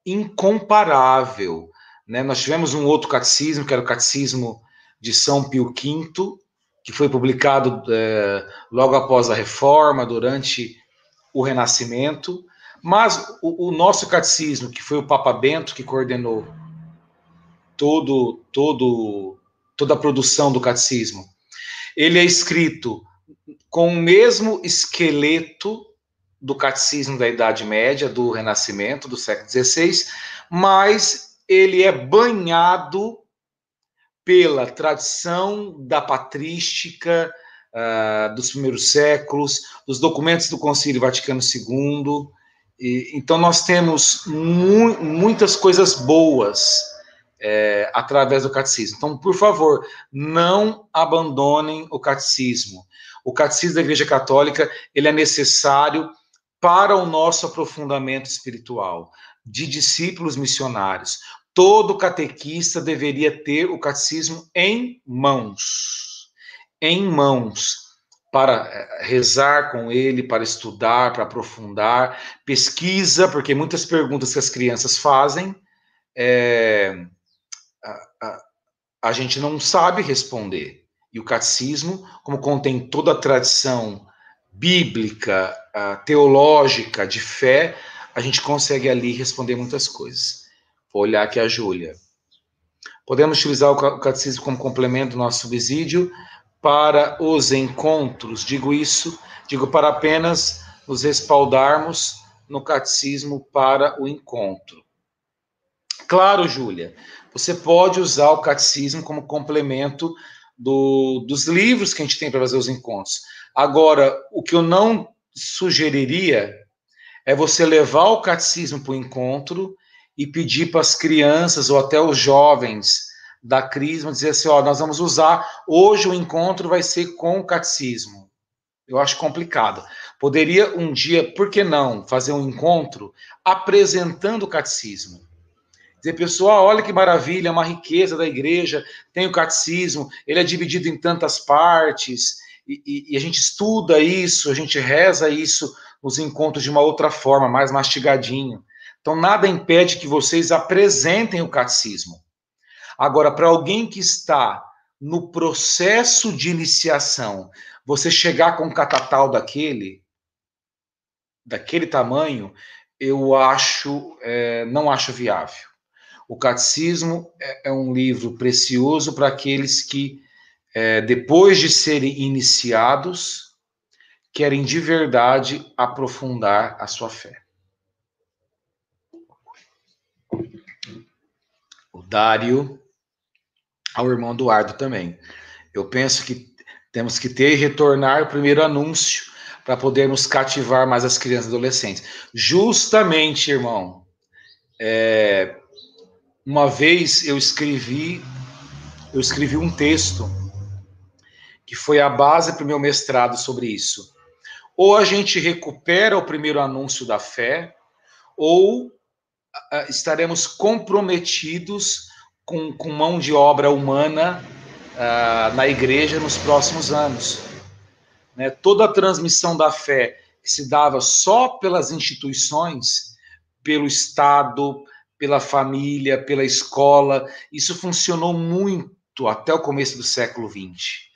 incomparável. Né? Nós tivemos um outro catecismo, que era o Catecismo de São Pio V, que foi publicado é, logo após a Reforma, durante o Renascimento. Mas o, o, nosso catecismo, que foi o Papa Bento que coordenou todo, todo, toda a produção do catecismo, ele é escrito com o mesmo esqueleto do catecismo da Idade Média, do Renascimento, do século XVI, mas ele é banhado pela tradição da patrística uh, dos primeiros séculos, dos documentos do Concílio Vaticano II, e, então, nós temos mu muitas coisas boas é, através do catecismo. Então, por favor, não abandonem o catecismo. O catecismo da Igreja Católica ele é necessário para o nosso aprofundamento espiritual de discípulos missionários. Todo catequista deveria ter o catecismo em mãos. Em mãos para eh, rezar com ele, para estudar, para aprofundar, pesquisa, porque muitas perguntas que as crianças fazem, é, a, a, a, gente não sabe responder. E o catecismo, como contém toda a tradição bíblica, teológica, de fé, a gente consegue ali responder muitas coisas. Vou olhar aqui a Júlia. Podemos utilizar o catecismo como complemento do nosso subsídio para os encontros. Digo isso, digo para apenas nos respaldarmos no catecismo para o encontro. Claro, Júlia, você pode usar o catecismo como complemento do, dos livros que a gente tem para fazer os encontros. Agora, o que eu não sugeriria é você levar o catecismo para o encontro e pedir para as crianças ou até os jovens da Crisma dizer assim, ó, nós vamos usar, hoje o encontro vai ser com o catecismo. Eu acho complicado. Poderia um dia, por que não, fazer um encontro apresentando o catecismo? Dizer, pessoal, olha que maravilha, é uma riqueza da igreja, tem o catecismo, ele é dividido em tantas partes, e, e, e a gente estuda isso, a gente reza isso nos encontros de uma outra forma, mais mastigadinho. Então, nada impede que vocês apresentem o catecismo. Agora, para alguém que está no processo de iniciação, você chegar com um catatal daquele, daquele tamanho, eu acho, é, não acho viável. O Catecismo é, é um livro precioso para aqueles que, é, depois de serem iniciados, querem de verdade aprofundar a sua fé. o Dário, ao irmão Eduardo também. Eu penso que temos que ter e retornar o primeiro anúncio para podermos cativar mais as crianças e adolescentes. Justamente, irmão, é, uma vez eu escrevi, eu escrevi um texto que foi a base para o meu mestrado sobre isso. Ou a gente recupera o primeiro anúncio da fé, ou uh, estaremos comprometidos com, com mão de obra humana uh, na igreja nos próximos anos. Né? Toda a transmissão da fé que se dava só pelas instituições, pelo Estado, pela família, pela escola, isso funcionou muito até o começo do século XX.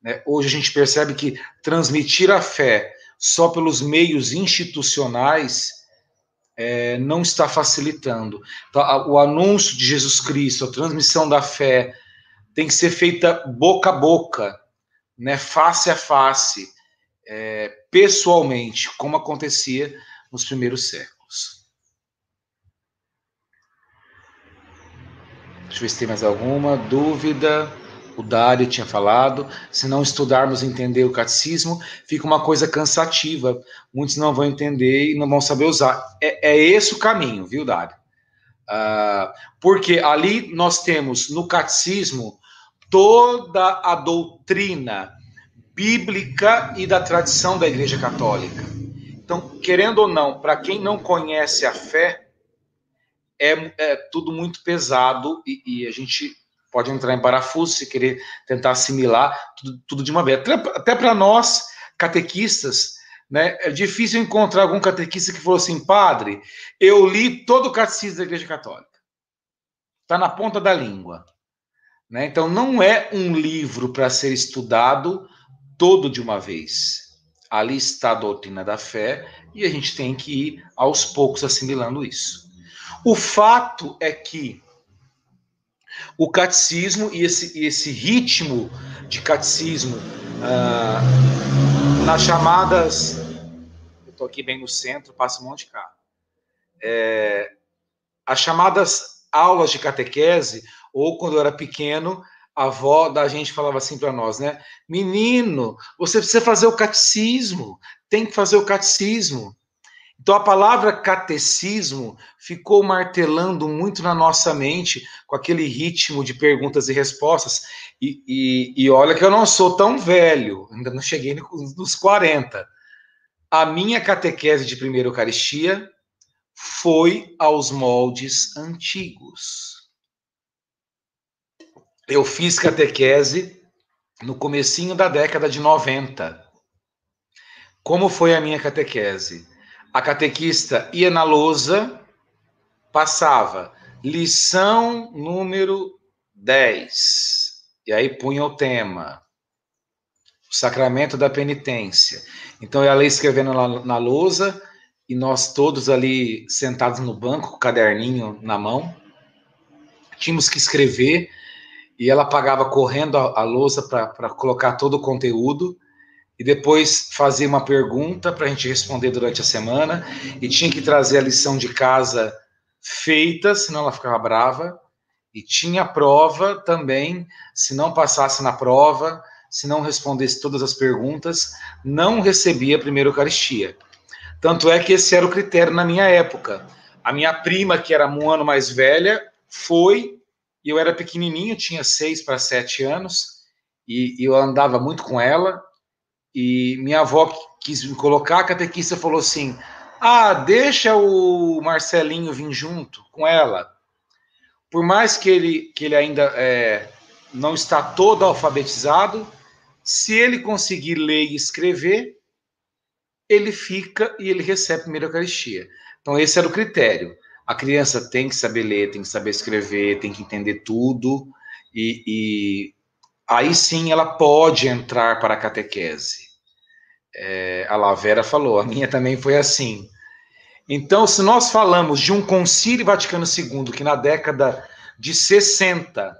Né? Hoje a gente percebe que transmitir a fé só pelos meios institucionais é, não está facilitando. Então, o anúncio de Jesus Cristo, a transmissão da fé, tem que ser feita boca a boca, né, face a face, é, pessoalmente, como acontecia nos primeiros séculos. Deixa eu ver se tem mais alguma dúvida o Dário tinha falado, se não estudarmos entender o catecismo, fica uma coisa cansativa. Muitos não vão entender e não vão saber usar. É, é esse o caminho, viu, Dário? Uh, porque ali nós temos no catecismo toda a doutrina bíblica e da tradição da Igreja Católica. Então, querendo ou não, para quem não conhece a fé, é, é tudo muito pesado e, e a gente pode entrar em parafuso se querer tentar assimilar tudo, tudo de uma vez. Até, até para nós, catequistas, né, é difícil encontrar algum catequista que falou assim, padre, eu li todo o catecismo da Igreja Católica. Está na ponta da língua. Né? Então, não é um livro para ser estudado todo de uma vez. Ali está a doutrina da fé e a gente tem que ir aos poucos assimilando isso. O fato é que o catecismo e esse, esse ritmo de catecismo ah, nas chamadas. Eu estou aqui bem no centro, passa um monte de carro. É, as chamadas aulas de catequese, ou quando eu era pequeno, a avó da gente falava assim para nós, né? Menino, você precisa fazer o catecismo, tem que fazer o catecismo. Então a palavra catecismo ficou martelando muito na nossa mente com aquele ritmo de perguntas e respostas. E, e, e olha que eu não sou tão velho, ainda não cheguei nos 40. A minha catequese de primeira Eucaristia foi aos moldes antigos. Eu fiz catequese no comecinho da década de 90. Como foi a minha catequese? A catequista ia na lousa, passava lição número 10, e aí punha o tema, o sacramento da penitência. Então ela ia escrevendo na, na lousa, e nós todos ali sentados no banco, com o caderninho na mão, tínhamos que escrever, e ela pagava correndo a, a lousa para colocar todo o conteúdo, e depois fazia uma pergunta para a gente responder durante a semana e tinha que trazer a lição de casa feita, senão ela ficava brava. E tinha prova também, se não passasse na prova, se não respondesse todas as perguntas, não recebia a primeira Eucaristia. Tanto é que esse era o critério na minha época. A minha prima, que era um ano mais velha, foi, e eu era pequenininho, tinha seis para sete anos, e, e eu andava muito com ela, e minha avó quis me colocar, a catequista falou assim: ah, deixa o Marcelinho vir junto com ela. Por mais que ele, que ele ainda é, não está todo alfabetizado, se ele conseguir ler e escrever, ele fica e ele recebe a primeira Eucaristia. Então, esse era o critério. A criança tem que saber ler, tem que saber escrever, tem que entender tudo, e, e aí sim ela pode entrar para a catequese. É, a Lavera falou, a minha também foi assim. Então, se nós falamos de um concílio Vaticano II que na década de 60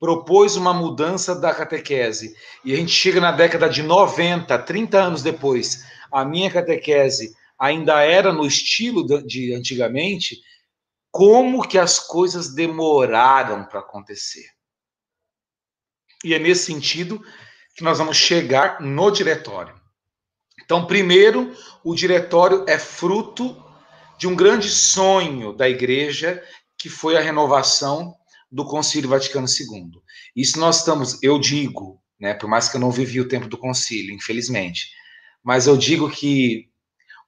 propôs uma mudança da catequese, e a gente chega na década de 90, 30 anos depois, a minha catequese ainda era no estilo de antigamente, como que as coisas demoraram para acontecer. E é nesse sentido que nós vamos chegar no diretório. Então, primeiro, o diretório é fruto de um grande sonho da igreja, que foi a renovação do Concílio Vaticano II. Isso nós estamos, eu digo, né, por mais que eu não vivi o tempo do concílio, infelizmente, mas eu digo que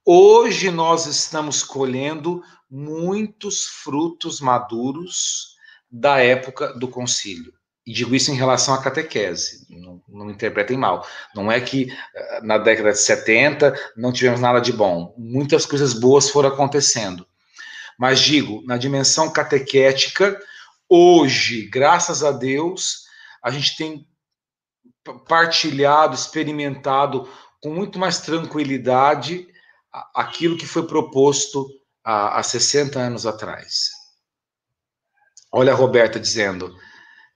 hoje nós estamos colhendo muitos frutos maduros da época do concílio. E digo isso em relação à catequese, não, não interpretem mal. Não é que eh, na década de 70 não tivemos nada de bom. Muitas coisas boas foram acontecendo. Mas digo, na dimensão catequética, hoje, graças a Deus, a gente tem partilhado, experimentado com muito mais tranquilidade aquilo que foi proposto há, há 60 anos atrás. Olha a Roberta dizendo: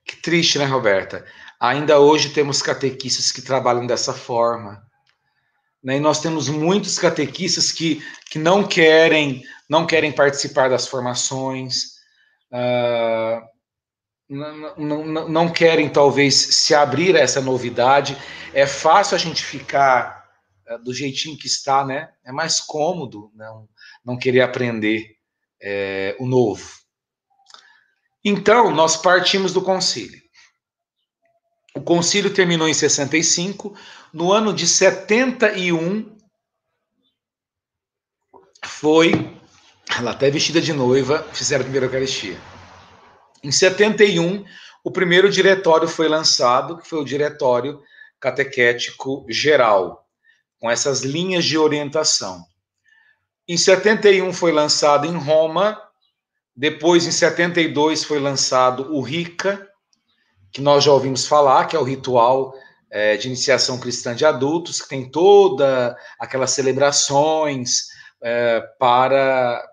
que triste, né, Roberta? Ainda hoje temos catequistas que trabalham dessa forma. Né? E nós temos muitos catequistas que, que não querem não querem participar das formações, uh, não, não, não querem talvez se abrir a essa novidade. É fácil a gente ficar uh, do jeitinho que está, né? É mais cômodo não, não querer aprender é, o novo. Então, nós partimos do concílio. O concílio terminou em 65. No ano de 71, foi. Ela até vestida de noiva, fizeram a primeira Eucaristia. Em 71, o primeiro diretório foi lançado, que foi o Diretório Catequético Geral, com essas linhas de orientação. Em 71 foi lançado em Roma depois, em 72, foi lançado o RICA, que nós já ouvimos falar, que é o ritual é, de iniciação cristã de adultos, que tem toda aquelas celebrações é, para,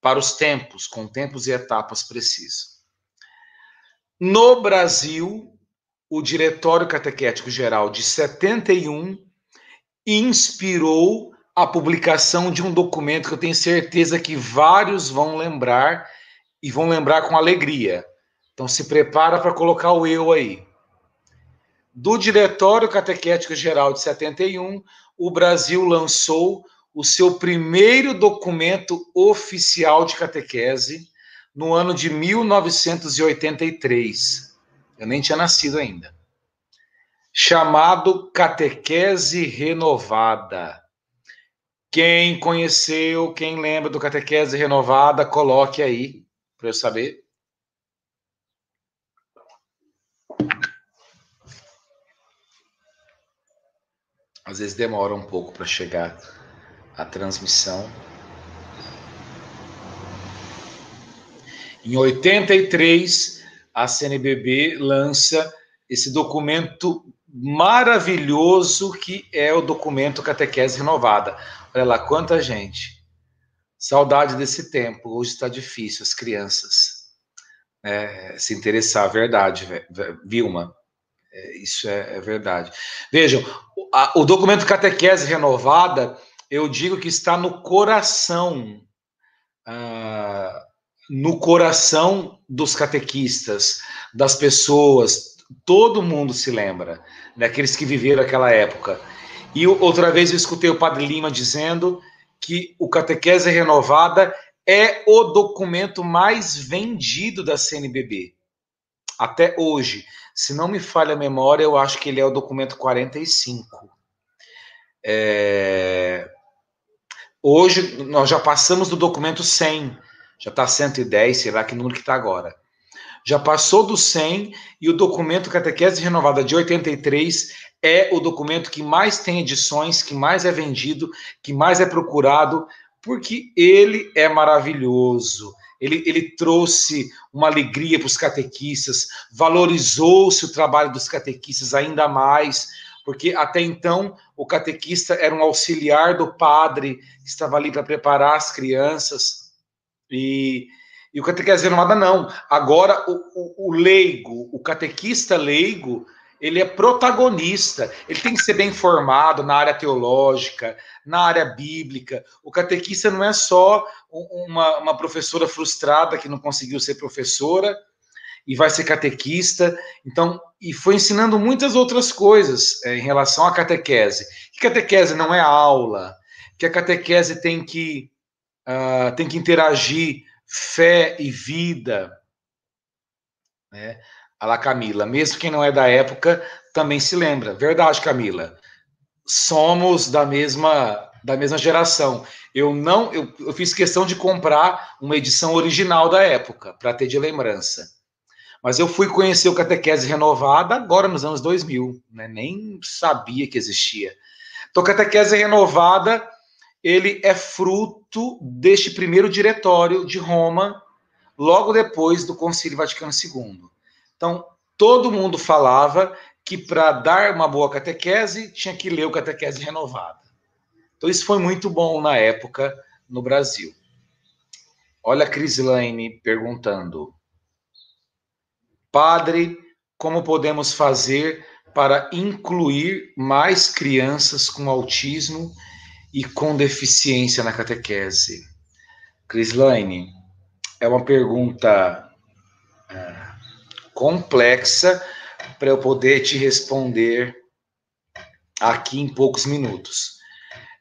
para os tempos, com tempos e etapas precisos. No Brasil, o Diretório Catequético Geral de 71 inspirou a publicação de um documento que eu tenho certeza que vários vão lembrar e vão lembrar com alegria. Então se prepara para colocar o eu aí. Do Diretório Catequético Geral de 71, o Brasil lançou o seu primeiro documento oficial de catequese no ano de 1983. Eu nem tinha nascido ainda. Chamado Catequese Renovada. Quem conheceu, quem lembra do Catequese Renovada, coloque aí para eu saber. Às vezes demora um pouco para chegar a transmissão. Em 83, a CNBB lança esse documento maravilhoso que é o documento Catequese Renovada. Olha lá, quanta gente. Saudade desse tempo. Hoje está difícil, as crianças né, se interessar. Verdade, Vilma. É, isso é, é, verdade. Vejam, o, a, o documento Catequese Renovada, eu digo que está no coração, ah, no coração dos catequistas, das pessoas. Todo mundo se lembra, daqueles que viveram aquela época. E outra vez eu escutei o Padre Lima dizendo que o Catequese Renovada é o documento mais vendido da CNBB. Até hoje. Se não me falha a memória, eu acho que ele é o documento 45. É... Hoje nós já passamos do documento 100. Já está 110, sei lá que número que está agora. Já passou do 100 e o documento Catequese Renovada de 83 é o documento que mais tem edições, que mais é vendido, que mais é procurado, porque ele é maravilhoso. Ele, ele trouxe uma alegria para os catequistas, valorizou-se o trabalho dos catequistas ainda mais, porque até então o catequista era um auxiliar do padre, estava ali para preparar as crianças. E, e o catequese renovada não. Agora, o, o, o leigo, o catequista leigo, ele é protagonista, ele tem que ser bem formado na área teológica, na área bíblica. O catequista não é só uma, uma professora frustrada que não conseguiu ser professora e vai ser catequista. Então, e foi ensinando muitas outras coisas é, em relação à catequese. Que catequese não é aula, que a catequese tem que, uh, tem que interagir fé e vida. Né? A lá Camila, mesmo quem não é da época também se lembra. Verdade, Camila. Somos da mesma da mesma geração. Eu não, eu, eu fiz questão de comprar uma edição original da época para ter de lembrança. Mas eu fui conhecer o Catequese Renovada agora nos anos 2000, né? nem sabia que existia. Então, Catequese Renovada, ele é fruto deste primeiro diretório de Roma, logo depois do Concílio Vaticano II. Então, todo mundo falava que para dar uma boa catequese, tinha que ler o Catequese Renovada. Então, isso foi muito bom na época no Brasil. Olha a Crislaine perguntando. Padre, como podemos fazer para incluir mais crianças com autismo e com deficiência na catequese? Crislaine, é uma pergunta complexa para eu poder te responder aqui em poucos minutos.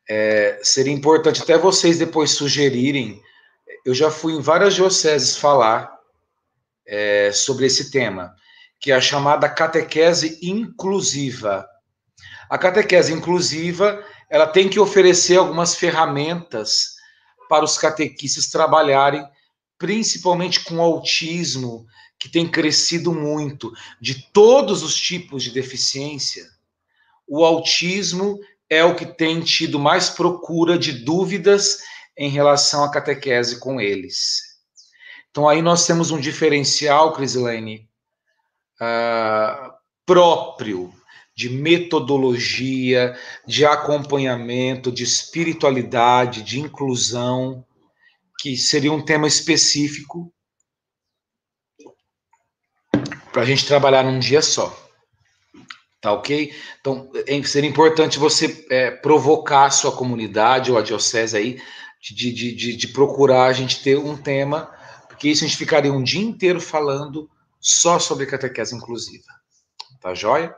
É, seria importante até vocês depois sugerirem. Eu já fui em várias dioceses falar é, sobre esse tema, que é a chamada catequese inclusiva. A catequese inclusiva ela tem que oferecer algumas ferramentas para os catequistas trabalharem, principalmente com autismo, que tem crescido muito, de todos os tipos de deficiência. O autismo é o que tem tido mais procura de dúvidas em relação à catequese com eles. Então aí nós temos um diferencial, Crisilene, uh, próprio de metodologia, de acompanhamento, de espiritualidade, de inclusão, que seria um tema específico para a gente trabalhar num dia só. Tá ok? Então, é, seria importante você é, provocar a sua comunidade ou a diocese aí de, de, de, de procurar a gente ter um tema porque isso a gente ficaria um dia inteiro falando só sobre catequese inclusiva. Tá joia?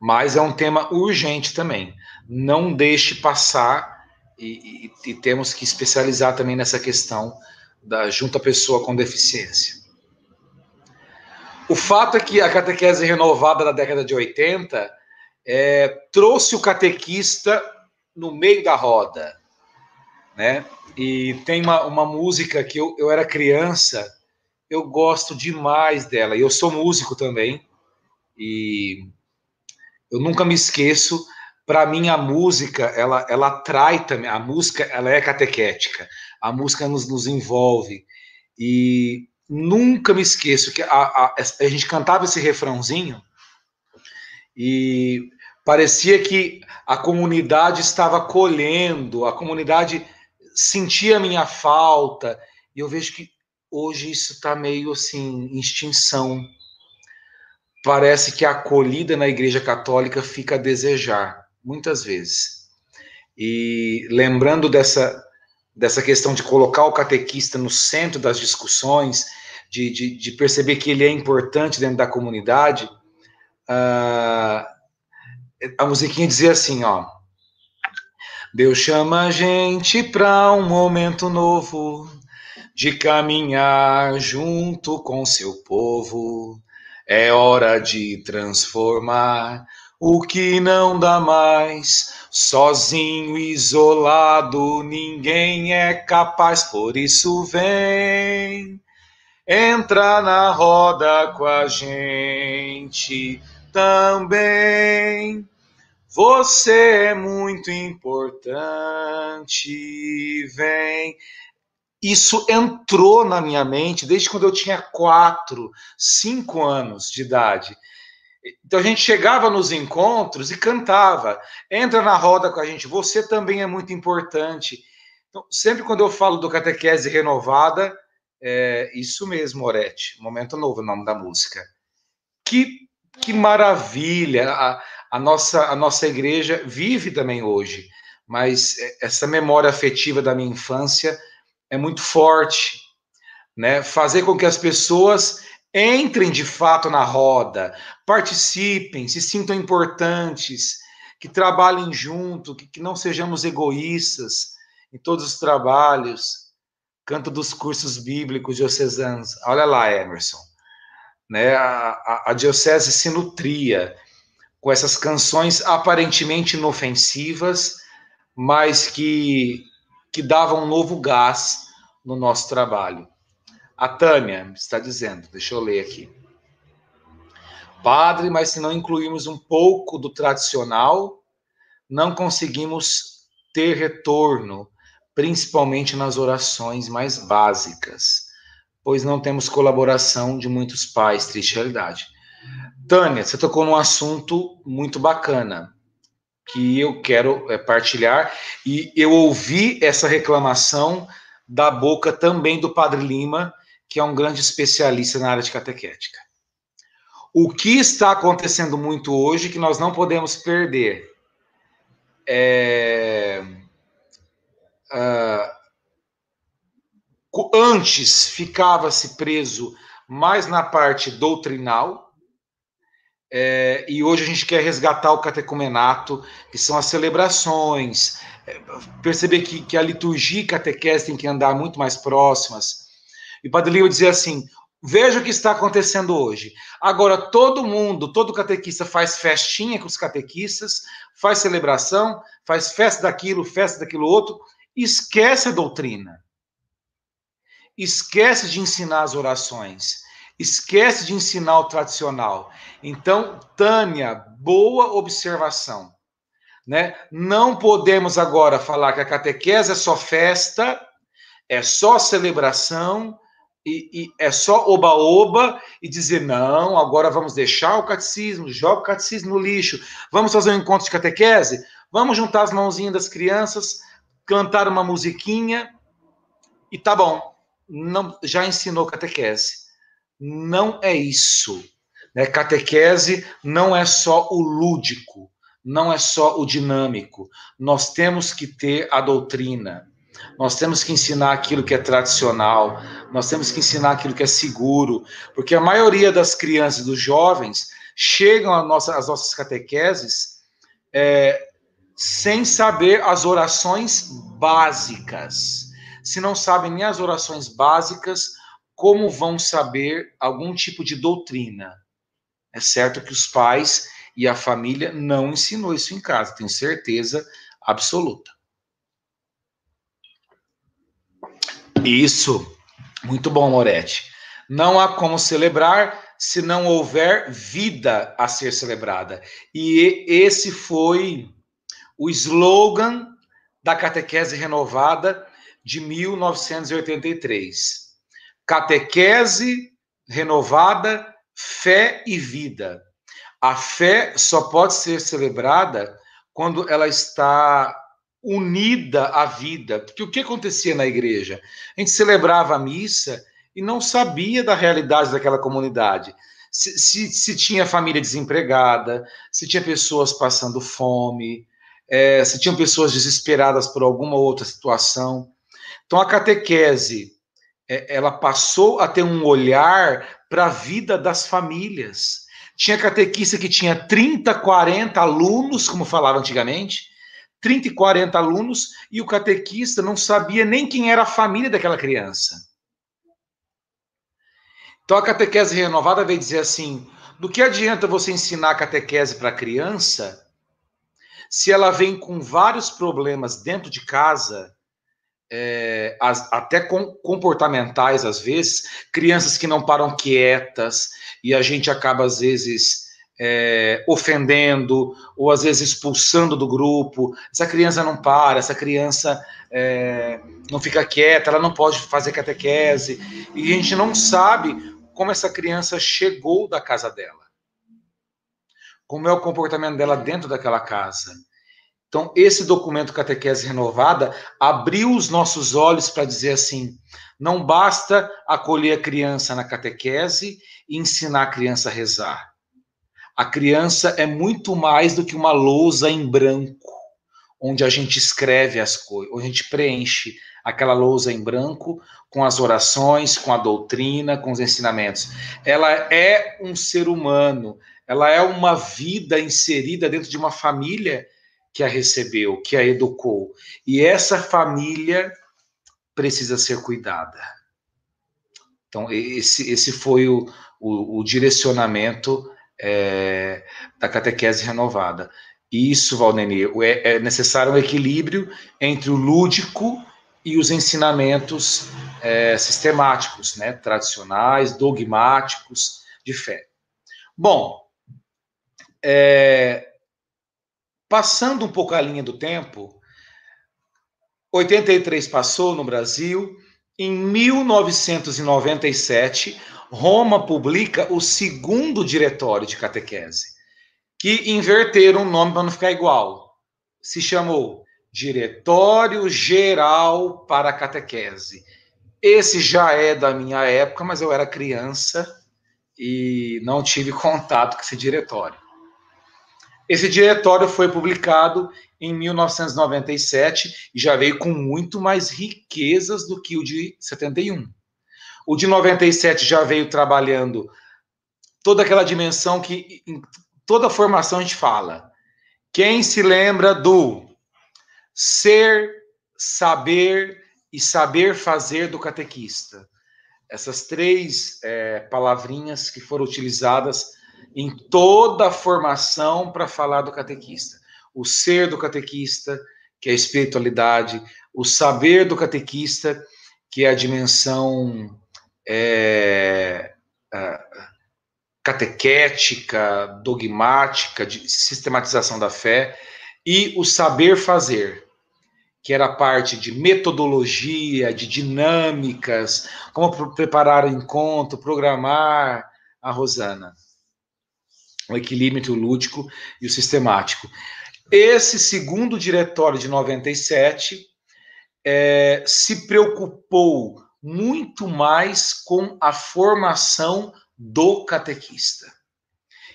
Mas é um tema urgente também. Não deixe passar e, e, e temos que especializar também nessa questão da junta pessoa com deficiência. O fato é que a catequese renovada da década de 80 é, trouxe o catequista no meio da roda, né? E tem uma, uma música que eu, eu era criança, eu gosto demais dela. E eu sou músico também. E eu nunca me esqueço. Para mim, a música, ela, ela atrai também. A música, ela é catequética. A música nos, nos envolve. E nunca me esqueço que a, a, a gente cantava esse refrãozinho e parecia que a comunidade estava colhendo, a comunidade sentia a minha falta, e eu vejo que hoje isso está meio assim, em extinção. Parece que a acolhida na Igreja Católica fica a desejar, muitas vezes. E lembrando dessa, dessa questão de colocar o catequista no centro das discussões, de, de, de perceber que ele é importante dentro da comunidade, uh, a musiquinha dizia assim, ó. Deus chama a gente para um momento novo de caminhar junto com seu povo. É hora de transformar o que não dá mais. Sozinho, isolado, ninguém é capaz, por isso vem. Entra na roda com a gente também. Você é muito importante, vem. Isso entrou na minha mente desde quando eu tinha quatro, cinco anos de idade. Então a gente chegava nos encontros e cantava. Entra na roda com a gente, você também é muito importante. Então, sempre quando eu falo do catequese renovada, é isso mesmo, Orete, Momento Novo, o nome da música. Que Que maravilha! A, a, nossa, a nossa igreja vive também hoje, mas essa memória afetiva da minha infância é muito forte, né? Fazer com que as pessoas entrem de fato na roda, participem, se sintam importantes, que trabalhem junto, que, que não sejamos egoístas em todos os trabalhos. Canto dos cursos bíblicos diocesanos. Olha lá, Emerson. Né? A, a, a diocese se nutria com essas canções aparentemente inofensivas, mas que, que davam um novo gás no nosso trabalho. A Tânia está dizendo, deixa eu ler aqui. Padre, mas se não incluirmos um pouco do tradicional, não conseguimos ter retorno, principalmente nas orações mais básicas, pois não temos colaboração de muitos pais, triste realidade. Tânia, você tocou num assunto muito bacana que eu quero é, partilhar e eu ouvi essa reclamação da boca também do Padre Lima, que é um grande especialista na área de catequética. O que está acontecendo muito hoje que nós não podemos perder é, uh, antes ficava-se preso mais na parte doutrinal, é, e hoje a gente quer resgatar o catecumenato, que são as celebrações, é, perceber que, que a liturgia e catequese tem que andar muito mais próximas. E Padre Lima dizia assim: veja o que está acontecendo hoje. Agora, todo mundo, todo catequista faz festinha com os catequistas, faz celebração, faz festa daquilo, festa daquilo outro, esquece a doutrina. Esquece de ensinar as orações esquece de ensinar o tradicional. Então, Tânia, boa observação. Né? Não podemos agora falar que a catequese é só festa, é só celebração e, e é só oba-oba e dizer não, agora vamos deixar o catecismo, joga o catecismo no lixo, vamos fazer um encontro de catequese, vamos juntar as mãozinhas das crianças, cantar uma musiquinha e tá bom. Não, já ensinou catequese não é isso. Né? Catequese não é só o lúdico, não é só o dinâmico. Nós temos que ter a doutrina. Nós temos que ensinar aquilo que é tradicional, nós temos que ensinar aquilo que é seguro, porque a maioria das crianças, dos jovens, chegam às nossas, às nossas catequeses é, sem saber as orações básicas. Se não sabem nem as orações básicas, como vão saber algum tipo de doutrina? É certo que os pais e a família não ensinou isso em casa, tenho certeza absoluta. Isso, muito bom, Moretti. Não há como celebrar se não houver vida a ser celebrada. E esse foi o slogan da catequese renovada de 1983 catequese renovada, fé e vida. A fé só pode ser celebrada quando ela está unida à vida. Porque o que acontecia na igreja? A gente celebrava a missa e não sabia da realidade daquela comunidade. Se, se, se tinha família desempregada, se tinha pessoas passando fome, é, se tinham pessoas desesperadas por alguma outra situação. Então, a catequese é, ela passou a ter um olhar para a vida das famílias. Tinha catequista que tinha 30, 40 alunos, como falava antigamente, 30 e 40 alunos, e o catequista não sabia nem quem era a família daquela criança. Então a catequese renovada veio dizer assim: do que adianta você ensinar a catequese para a criança se ela vem com vários problemas dentro de casa é, as, até com, comportamentais, às vezes, crianças que não param quietas e a gente acaba, às vezes, é, ofendendo ou às vezes expulsando do grupo. Essa criança não para, essa criança é, não fica quieta, ela não pode fazer catequese e a gente não sabe como essa criança chegou da casa dela. Como é o comportamento dela dentro daquela casa. Então, esse documento Catequese Renovada abriu os nossos olhos para dizer assim: não basta acolher a criança na catequese e ensinar a criança a rezar. A criança é muito mais do que uma lousa em branco, onde a gente escreve as coisas, onde a gente preenche aquela lousa em branco com as orações, com a doutrina, com os ensinamentos. Ela é um ser humano, ela é uma vida inserida dentro de uma família que a recebeu, que a educou. E essa família precisa ser cuidada. Então, esse, esse foi o, o, o direcionamento é, da catequese renovada. Isso, Valdemir, é, é necessário um equilíbrio entre o lúdico e os ensinamentos é, sistemáticos, né, tradicionais, dogmáticos de fé. Bom, é, passando um pouco a linha do tempo, 83 passou no Brasil, em 1997, Roma publica o segundo diretório de catequese, que inverteram o nome para não ficar igual. Se chamou Diretório Geral para a Catequese. Esse já é da minha época, mas eu era criança e não tive contato com esse diretório. Esse diretório foi publicado em 1997 e já veio com muito mais riquezas do que o de 71. O de 97 já veio trabalhando toda aquela dimensão que em toda formação a gente fala. Quem se lembra do ser, saber e saber fazer do catequista. Essas três é, palavrinhas que foram utilizadas em toda a formação para falar do catequista. O ser do catequista, que é a espiritualidade, o saber do catequista, que é a dimensão é, catequética, dogmática, de sistematização da fé, e o saber fazer, que era parte de metodologia, de dinâmicas, como preparar o encontro, programar a Rosana. O equilíbrio entre o lúdico e o sistemático. Esse segundo diretório de 97 é, se preocupou muito mais com a formação do catequista.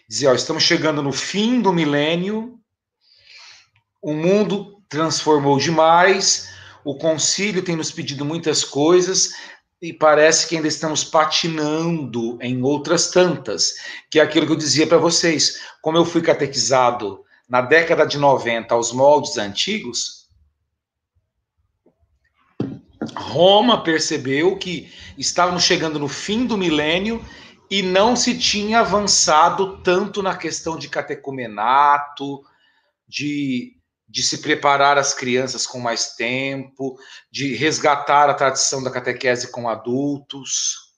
Dizia, ó, estamos chegando no fim do milênio, o mundo transformou demais, o concílio tem nos pedido muitas coisas e parece que ainda estamos patinando em outras tantas, que é aquilo que eu dizia para vocês. Como eu fui catequizado na década de 90 aos moldes antigos, Roma percebeu que estávamos chegando no fim do milênio e não se tinha avançado tanto na questão de catecumenato, de de se preparar as crianças com mais tempo, de resgatar a tradição da catequese com adultos.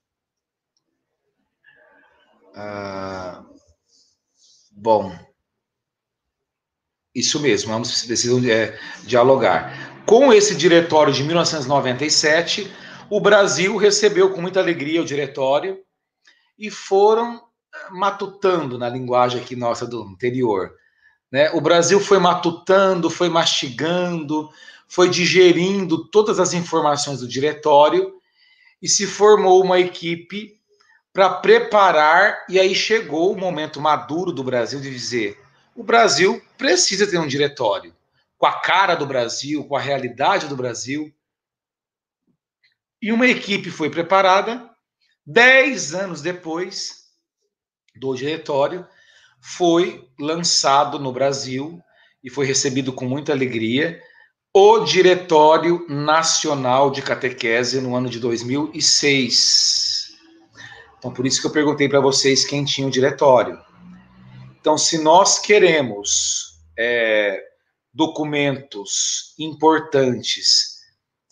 Ah, bom, isso mesmo, vamos precisam é, dialogar. Com esse diretório de 1997, o Brasil recebeu com muita alegria o diretório e foram eh, matutando na linguagem aqui nossa do interior né? O Brasil foi matutando, foi mastigando, foi digerindo todas as informações do diretório e se formou uma equipe para preparar, e aí chegou o momento maduro do Brasil de dizer: o Brasil precisa ter um diretório com a cara do Brasil, com a realidade do Brasil. E uma equipe foi preparada, dez anos depois do diretório, foi lançado no Brasil e foi recebido com muita alegria o Diretório Nacional de Catequese no ano de 2006. Então, por isso que eu perguntei para vocês quem tinha o diretório. Então, se nós queremos é, documentos importantes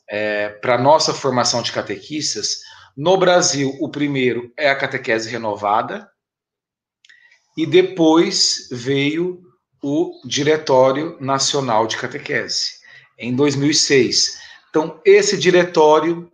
é, para nossa formação de catequistas, no Brasil, o primeiro é a catequese renovada, e depois veio o Diretório Nacional de Catequese, em 2006. Então, esse diretório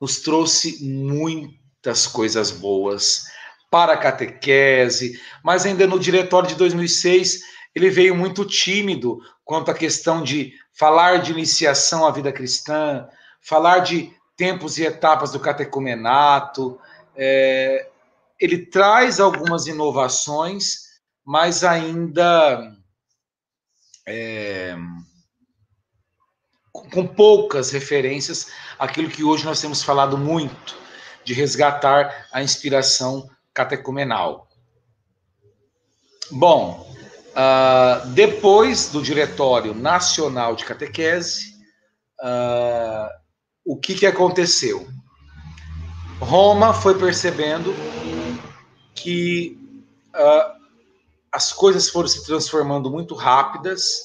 nos trouxe muitas coisas boas para a catequese, mas ainda no diretório de 2006 ele veio muito tímido quanto à questão de falar de iniciação à vida cristã, falar de tempos e etapas do catecumenato, é, ele traz algumas inovações, mas ainda é, com poucas referências àquilo que hoje nós temos falado muito, de resgatar a inspiração catecumenal. Bom, uh, depois do Diretório Nacional de Catequese, uh, o que, que aconteceu? Roma foi percebendo que uh, as coisas foram se transformando muito rápidas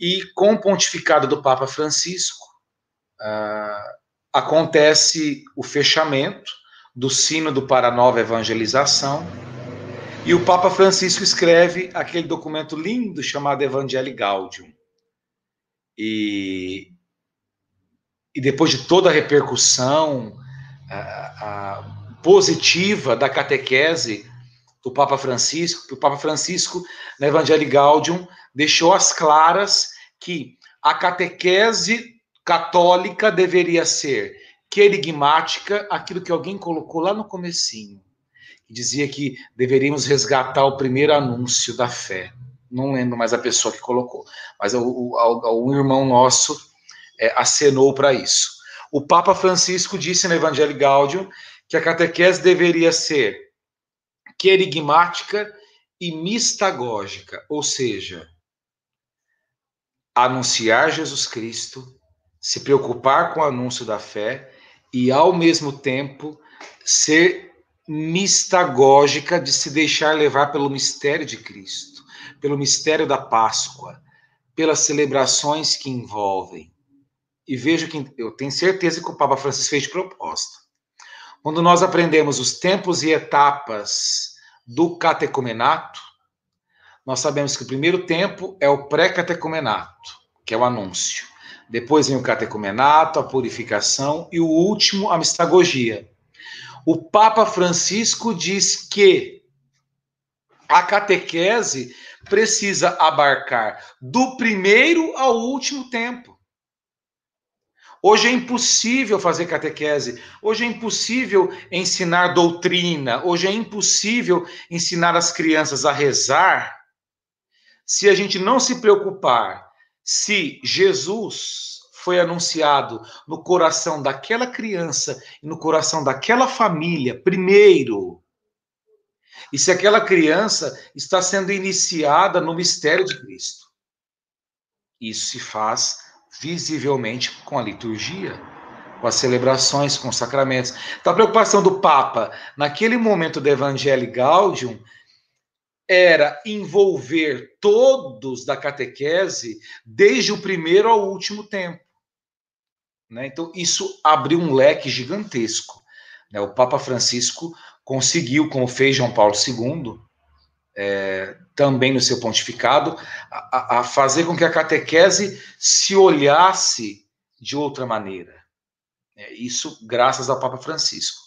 e com o pontificado do Papa Francisco acontece o fechamento do Sínodo para a Nova Evangelização e o Papa Francisco escreve aquele documento lindo chamado Evangelii Gaudium. E, e depois de toda a repercussão positiva da catequese do Papa Francisco, o Papa Francisco, na Evangelii Gaudium, deixou as claras que a catequese católica deveria ser querigmática, aquilo que alguém colocou lá no comecinho, dizia que deveríamos resgatar o primeiro anúncio da fé. Não lembro mais a pessoa que colocou, mas o irmão nosso é, acenou para isso. O Papa Francisco disse no Evangelho Gaudium que a catequese deveria ser querigmática e mistagógica, ou seja, anunciar Jesus Cristo, se preocupar com o anúncio da fé e, ao mesmo tempo, ser mistagógica de se deixar levar pelo mistério de Cristo, pelo mistério da Páscoa, pelas celebrações que envolvem. E vejo que eu tenho certeza que o Papa Francisco fez de proposta. Quando nós aprendemos os tempos e etapas do catecumenato, nós sabemos que o primeiro tempo é o pré-catecumenato, que é o anúncio. Depois vem o catecumenato, a purificação e o último, a mistagogia. O Papa Francisco diz que a catequese precisa abarcar do primeiro ao último tempo. Hoje é impossível fazer catequese, hoje é impossível ensinar doutrina, hoje é impossível ensinar as crianças a rezar. Se a gente não se preocupar se Jesus foi anunciado no coração daquela criança e no coração daquela família primeiro. E se aquela criança está sendo iniciada no mistério de Cristo. Isso se faz visivelmente com a liturgia, com as celebrações, com os sacramentos. Então, a preocupação do Papa, naquele momento do Evangelho Gaudium, era envolver todos da catequese, desde o primeiro ao último tempo. Né? Então, isso abriu um leque gigantesco. Né? O Papa Francisco conseguiu, como fez João Paulo II, é, também no seu pontificado, a, a, fazer com que a catequese se olhasse de outra maneira. É, isso graças ao Papa Francisco.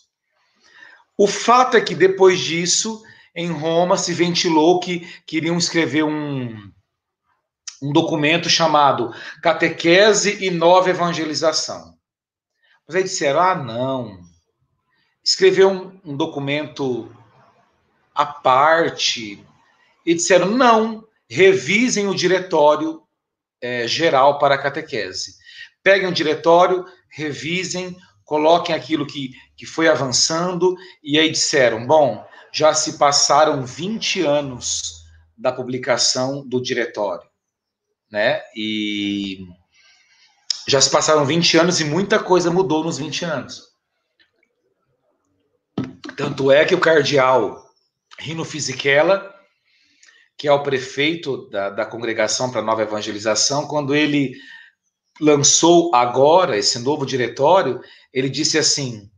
O fato é que depois disso, em Roma, se ventilou que queriam escrever um, um documento chamado Catequese e Nova Evangelização. Mas aí disseram: ah, não. Escrever um, um documento à parte. E disseram: não, revisem o diretório é, geral para a catequese. Peguem o diretório, revisem, coloquem aquilo que, que foi avançando, e aí disseram: bom, já se passaram 20 anos da publicação do diretório, né? E já se passaram 20 anos e muita coisa mudou nos 20 anos. Tanto é que o cardeal Rino Fisichella, que é o prefeito da, da Congregação para a Nova Evangelização, quando ele lançou agora esse novo diretório, ele disse assim: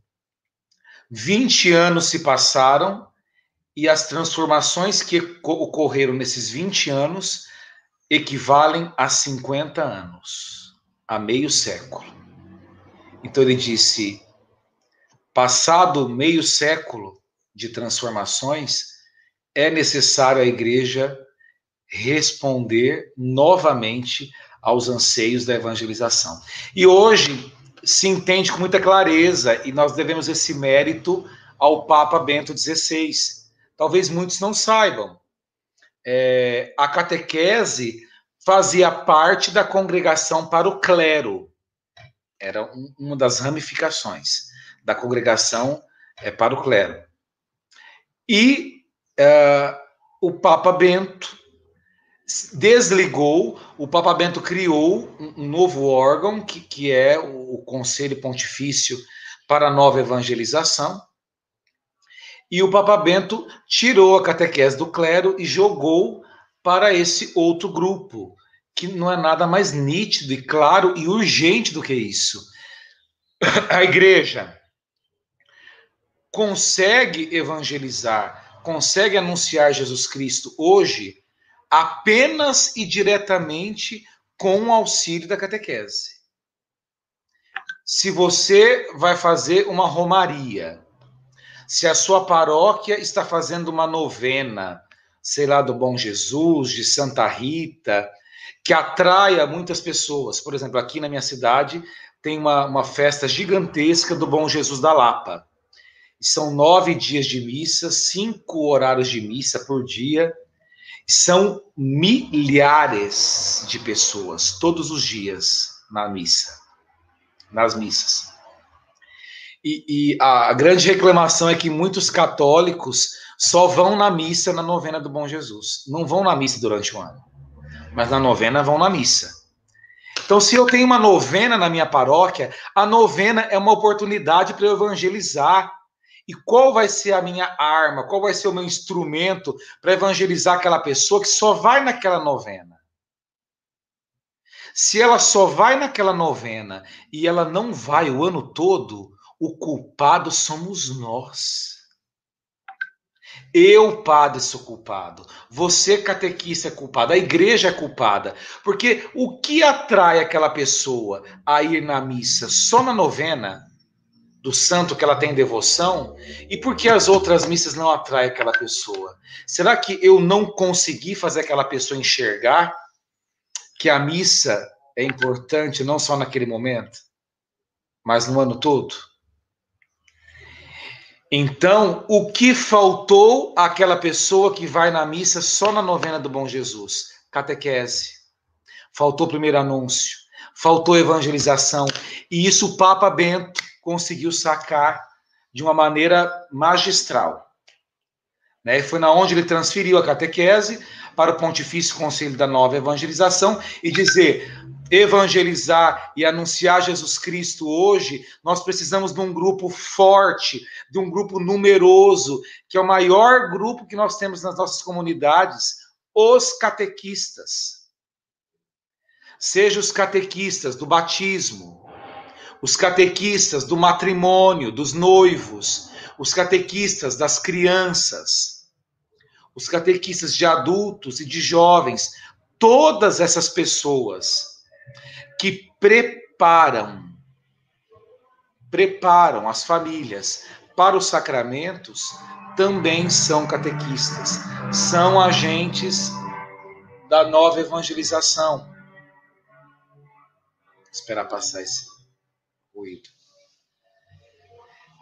20 anos se passaram e as transformações que ocorreram nesses 20 anos equivalem a 50 anos, a meio século. Então ele disse: passado meio século de transformações, é necessário a igreja responder novamente aos anseios da evangelização. E hoje se entende com muita clareza, e nós devemos esse mérito ao Papa Bento XVI. Talvez muitos não saibam, é, a catequese fazia parte da congregação para o clero. Era um, uma das ramificações da congregação é, para o clero. E é, o Papa Bento desligou, o Papa Bento criou um, um novo órgão, que, que é o, o Conselho Pontifício para a Nova Evangelização, e o Papa Bento tirou a catequese do clero e jogou para esse outro grupo, que não é nada mais nítido e claro e urgente do que isso. A igreja consegue evangelizar, consegue anunciar Jesus Cristo hoje apenas e diretamente com o auxílio da catequese. Se você vai fazer uma romaria, se a sua paróquia está fazendo uma novena, sei lá, do Bom Jesus, de Santa Rita, que atraia muitas pessoas. Por exemplo, aqui na minha cidade tem uma, uma festa gigantesca do Bom Jesus da Lapa. São nove dias de missa, cinco horários de missa por dia. São milhares de pessoas todos os dias na missa, nas missas. E, e, a grande reclamação é que muitos católicos só vão na missa na novena do Bom Jesus. Não vão na missa durante o ano, mas na novena vão na missa. Então, se eu tenho uma novena na minha paróquia, a novena é uma oportunidade para eu evangelizar. E qual vai ser a minha arma? Qual vai ser o meu instrumento para evangelizar aquela pessoa que só vai naquela novena? Se ela só vai naquela novena e ela não vai o ano todo, o culpado somos nós. Eu, padre, sou culpado. Você, catequista, é culpado. A igreja é culpada. Porque o que atrai aquela pessoa a ir na missa só na novena do santo que ela tem devoção? E por que as outras missas não atraem aquela pessoa? Será que eu não consegui fazer aquela pessoa enxergar que a missa é importante não só naquele momento, mas no ano todo? Então, o que faltou àquela pessoa que vai na missa só na novena do Bom Jesus? Catequese. Faltou primeiro anúncio, faltou evangelização. E isso o Papa Bento conseguiu sacar de uma maneira magistral. Né? Foi na onde ele transferiu a catequese para o Pontifício Conselho da Nova Evangelização e dizer: evangelizar e anunciar Jesus Cristo hoje, nós precisamos de um grupo forte, de um grupo numeroso, que é o maior grupo que nós temos nas nossas comunidades, os catequistas. Seja os catequistas do batismo, os catequistas do matrimônio, dos noivos, os catequistas das crianças, os catequistas de adultos e de jovens, todas essas pessoas que preparam preparam as famílias para os sacramentos também são catequistas, são agentes da nova evangelização. Vou esperar passar esse ruído.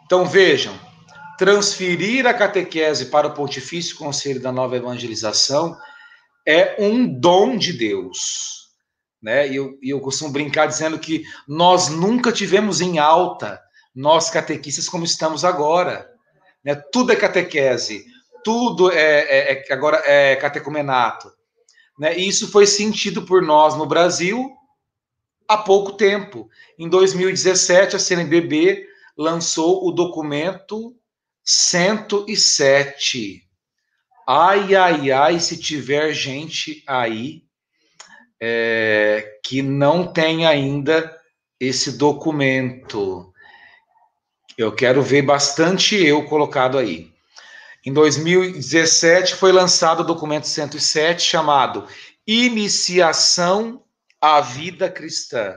Então vejam, transferir a catequese para o Pontifício Conselho da Nova Evangelização é um dom de Deus né? E eu, eu costumo brincar dizendo que nós nunca tivemos em alta, nós catequistas, como estamos agora. Né? Tudo é catequese, tudo é, é, é agora é catecumenato. Né? E isso foi sentido por nós no Brasil há pouco tempo. Em 2017, a CNBB lançou o documento 107. Ai, ai, ai, se tiver gente aí é, que não tem ainda esse documento. Eu quero ver bastante eu colocado aí. Em 2017 foi lançado o documento 107 chamado Iniciação à Vida Cristã.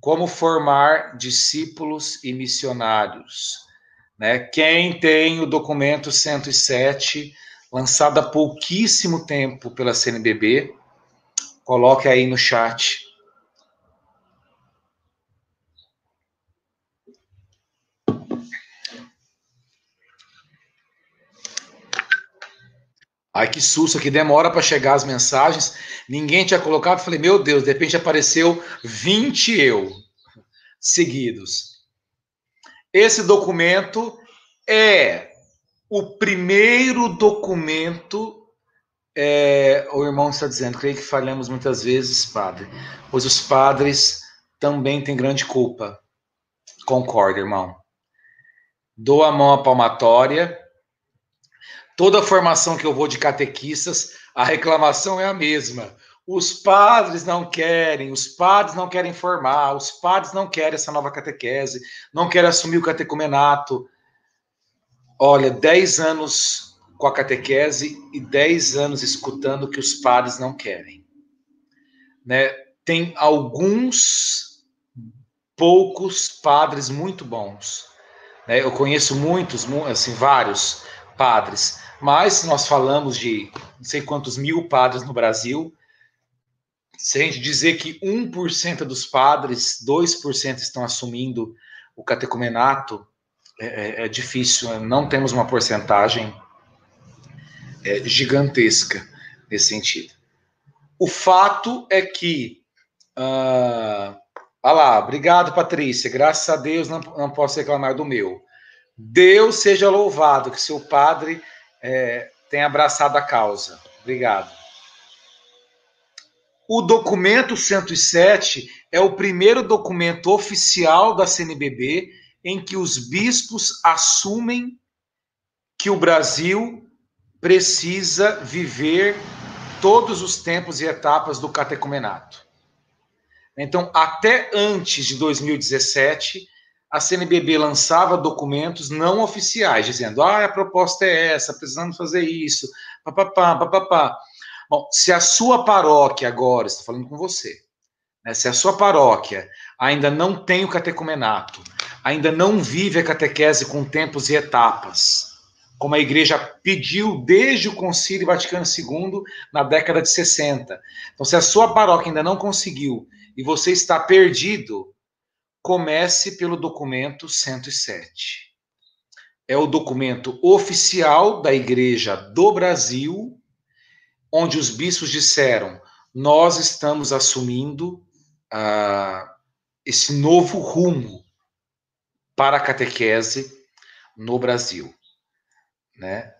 Como formar discípulos e missionários. Né? Quem tem o documento 107, lançado há pouquíssimo tempo pela CNBB, Coloque aí no chat. Ai, que susto, que demora para chegar as mensagens. Ninguém tinha colocado. Falei, meu Deus, de repente apareceu 20 eu seguidos. Esse documento é o primeiro documento. É, o irmão está dizendo, creio que falhamos muitas vezes, padre, pois os padres também têm grande culpa. Concordo, irmão. Dou a mão à palmatória Toda a formação que eu vou de catequistas, a reclamação é a mesma. Os padres não querem, os padres não querem formar, os padres não querem essa nova catequese, não querem assumir o catecumenato. Olha, 10 anos com a catequese e 10 anos escutando que os padres não querem. Né? Tem alguns poucos padres muito bons. Né? Eu conheço muitos, assim, vários padres, mas nós falamos de não sei quantos mil padres no Brasil. Se a gente dizer que 1% dos padres, 2% estão assumindo o catecumenato, é, é, é, difícil, não temos uma porcentagem é, gigantesca nesse sentido. O fato é que. Uh, ah lá, obrigado, Patrícia. Graças a Deus não, não posso reclamar do meu. Deus seja louvado que seu padre é, tem abraçado a causa. Obrigado. O documento 107 é o primeiro documento oficial da CNBB em que os bispos assumem que o Brasil precisa viver todos os tempos e etapas do catecumenato. Então, até antes de 2017, a CNBB lançava documentos não oficiais, dizendo: ah, a proposta é essa, precisamos fazer isso, papapá, papapá. Bom, se a sua paróquia agora, estou falando com você, né, se a sua paróquia ainda não tem o catecumenato, ainda não vive a catequese com tempos e etapas, como a igreja pediu desde o Concílio Vaticano II na década de 60. Então, se a sua paróquia ainda não conseguiu e você está perdido, comece pelo documento 107. É o documento oficial da Igreja do Brasil, onde os bispos disseram: nós estamos assumindo ah, esse novo rumo para a catequese no Brasil. Né?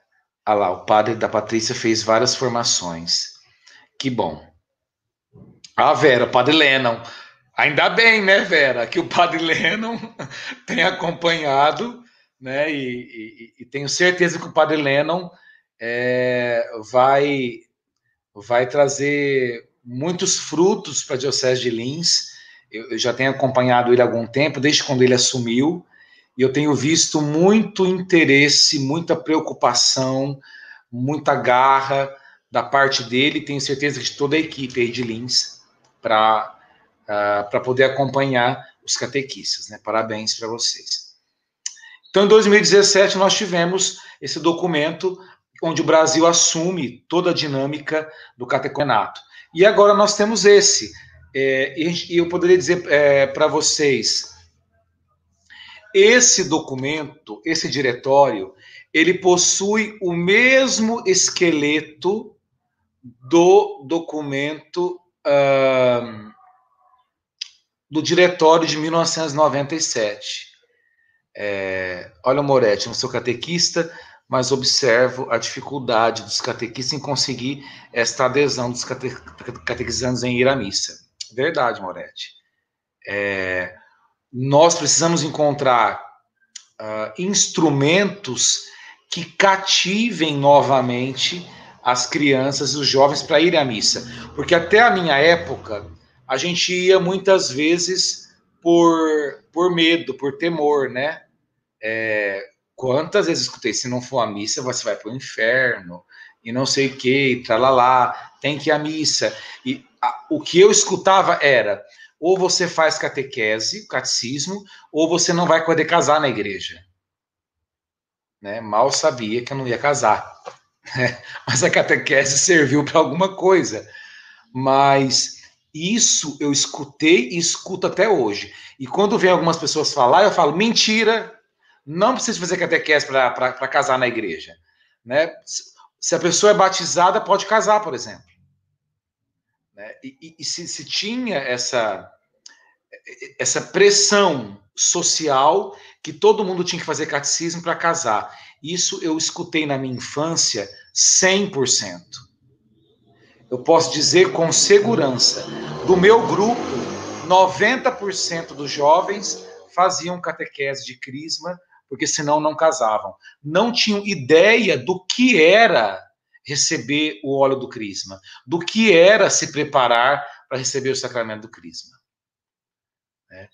Ah lá, o padre da Patrícia fez várias formações. Que bom. Ah, Vera, padre Lennon. Ainda bem, né, Vera, que o Padre Lennon tem acompanhado, né, e, e, e, tenho certeza que o Padre Lennon é, vai, vai trazer muitos frutos para a Diocese de Lins. Eu, eu, já tenho acompanhado ele há algum tempo, desde quando ele assumiu, e eu tenho visto muito interesse, muita preocupação, muita garra da parte dele, tenho certeza de toda a equipe aí de Lins, para uh, para poder acompanhar os catequistas. Né? Parabéns para vocês. Então, em 2017, nós tivemos esse documento onde o Brasil assume toda a dinâmica do catecumenato. E agora nós temos esse. É, e eu poderia dizer é, para vocês, esse documento, esse diretório, ele possui o mesmo esqueleto do documento uh, do diretório de 1997. É, olha, Moretti, não sou catequista, mas observo a dificuldade dos catequistas em conseguir esta adesão dos cate, catequizandos em ir à missa. Verdade, Moretti. É, nós precisamos encontrar uh, instrumentos que cativem novamente as crianças e os jovens para ir à missa. Porque até a minha época, a gente ia muitas vezes por, por medo, por temor, né? É, quantas vezes escutei, se não for a missa, você vai para o inferno, e não sei o que, tralalá, tem que ir à missa. E a, o que eu escutava era, ou você faz catequese, catecismo, ou você não vai poder casar na igreja. Né? Mal sabia que eu não ia casar. Né? Mas a catequese serviu para alguma coisa. Mas isso eu escutei e escuto até hoje. E quando vem algumas pessoas falar, eu falo: mentira, não precisa fazer catequese para casar na igreja. Né? se a pessoa é batizada, pode casar, por exemplo. Né? E, e, e se, se tinha essa, essa pressão social que todo mundo tinha que fazer catecismo para casar. Isso eu escutei na minha infância 100%. Eu posso dizer com segurança, do meu grupo, 90% dos jovens faziam catequese de crisma, porque senão não casavam. Não tinham ideia do que era receber o óleo do crisma, do que era se preparar para receber o sacramento do crisma. É.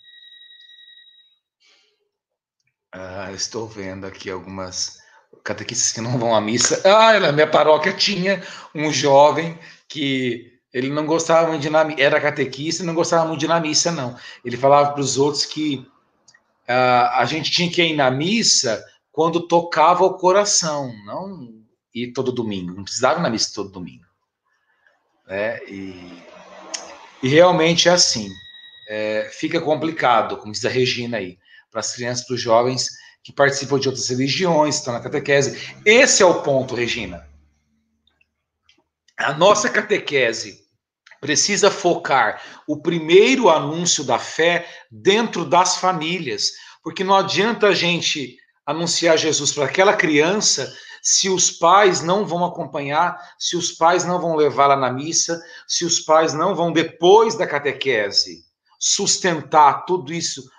Ah, estou vendo aqui algumas catequistas que não vão à missa. Ah, na minha paróquia tinha um jovem que ele não gostava muito de na, era catequista e não gostava muito de ir na missa, não. Ele falava para os outros que uh, a gente tinha que ir na missa quando tocava o coração, não ir todo domingo. Não precisava ir na missa todo domingo. É, e, e realmente é assim. É, fica complicado, como diz a Regina aí, para as crianças, para os jovens que participam de outras religiões, estão na catequese. Esse é o ponto, Regina. A nossa catequese precisa focar o primeiro anúncio da fé dentro das famílias, porque não adianta a gente anunciar Jesus para aquela criança se os pais não vão acompanhar, se os pais não vão levá-la na missa, se os pais não vão depois da catequese sustentar tudo isso,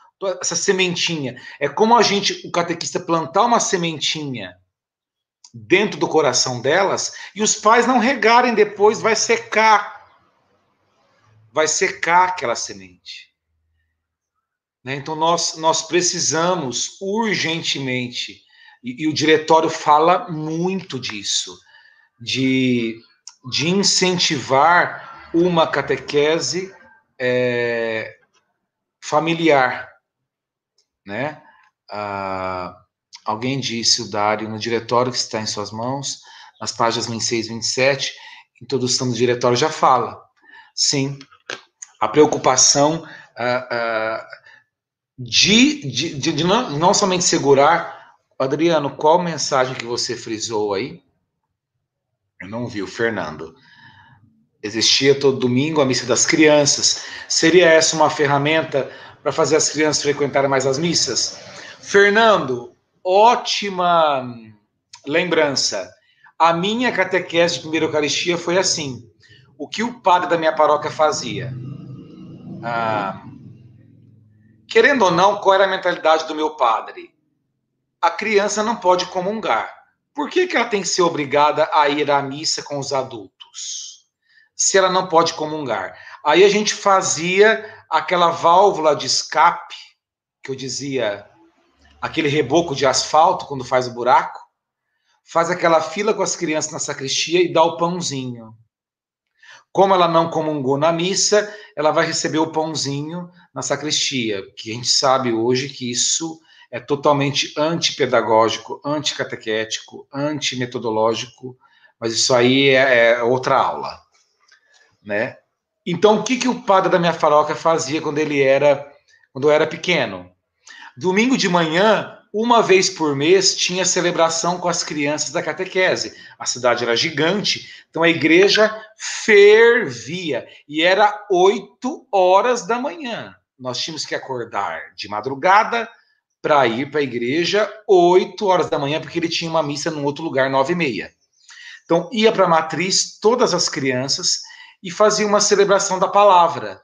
essa sementinha. É como a gente, o catequista plantar uma sementinha dentro do coração delas e os pais não regarem depois, vai secar. Vai secar aquela semente. Né? Então nós, nós precisamos urgentemente, e, e, o diretório fala muito disso, de, de incentivar uma catequese é, familiar. Né? Ah, Alguém disse, o Dário, no diretório que está em suas mãos, nas páginas 26 e 27, introdução do diretório já fala. Sim, a preocupação uh, de, de, de, de não, não, somente segurar. Adriano, qual mensagem que você frisou aí? Eu não vi, o Fernando. Existia todo domingo a missa das crianças. Seria essa uma ferramenta para fazer as crianças frequentarem mais as missas? Fernando, ótima lembrança. A minha catequese de primeira Eucaristia foi assim. O que o padre da minha paróquia fazia? Ah, querendo ou não, qual era a mentalidade do meu padre? A criança não pode comungar. Por que, que ela tem que ser obrigada a ir à missa com os adultos? Se ela não pode comungar. Aí a gente fazia aquela válvula de escape, que eu dizia, aquele reboco de asfalto quando faz o buraco, faz aquela fila com as crianças na sacristia e dá o pãozinho. Como ela não comungou na missa, ela vai receber o pãozinho na sacristia, que a gente sabe hoje que isso é totalmente antipedagógico, anticatequético, antimetodológico, mas isso aí é, é outra aula, né? Então, o que, que o padre da minha faroca fazia quando ele era, quando eu era pequeno? Domingo de manhã, uma vez por mês, tinha celebração com as crianças da catequese. A cidade era gigante, então a igreja fervia. E era oito horas da manhã. Nós tínhamos que acordar de madrugada para ir para a igreja oito horas da manhã, porque ele tinha uma missa num outro lugar, nove e meia. Então, ia para a matriz todas as crianças e fazia uma celebração da palavra.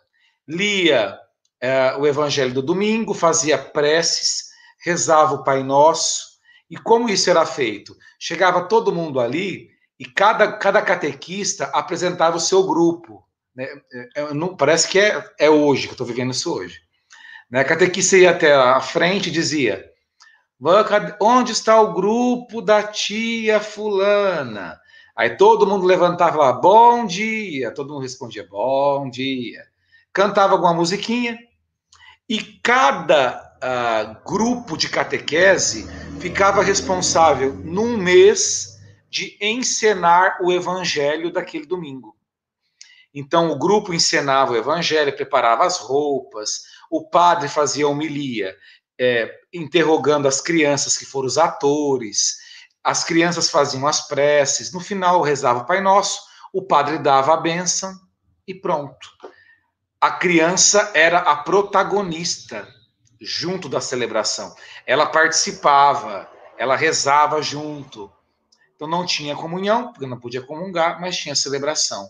Lia é, o evangelho do domingo, fazia preces, rezava o Pai Nosso. E como isso era feito? Chegava todo mundo ali e cada, cada catequista apresentava o seu grupo. Né? É, é, não, parece que é, é hoje, que eu estou vivendo isso hoje. Né? A catequista ia até a frente e dizia: Onde está o grupo da tia Fulana? Aí todo mundo levantava lá, bom dia. Todo mundo respondia, bom dia cantava alguma musiquinha, e cada uh, grupo de catequese ficava responsável, num mês, de encenar o evangelho daquele domingo. Então, o grupo encenava o evangelho, preparava as roupas, o padre fazia homilia, é, interrogando as crianças que foram os atores. as crianças faziam as preces, no final rezava o Pai Nosso, o padre dava a bênção e pronto. A criança era a protagonista junto da celebração. Ela participava, ela rezava junto. Então não tinha comunhão, porque não podia comungar, mas tinha celebração.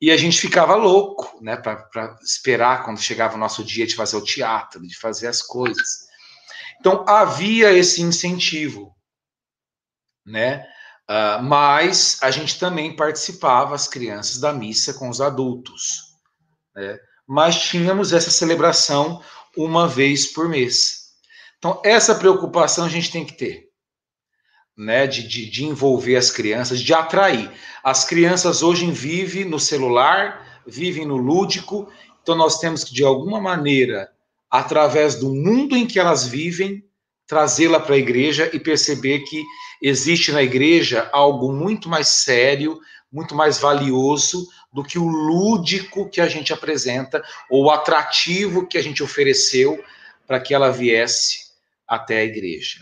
E a gente ficava louco, né, para esperar quando chegava o nosso dia de fazer o teatro, de fazer as coisas. Então havia esse incentivo, né? Uh, mas a gente também participava, as crianças, da missa com os adultos. Né? Mas tínhamos essa celebração uma vez por mês. Então, essa preocupação a gente tem que ter né, de, de, de, envolver as crianças, de atrair. As crianças hoje vivem no celular, vivem no lúdico, então nós temos que, de alguma maneira, através do mundo em que elas vivem, trazê-la para a igreja e perceber que existe na igreja algo muito mais sério, muito mais valioso do que o lúdico que a gente apresenta ou o atrativo que a gente ofereceu para que ela viesse até a igreja.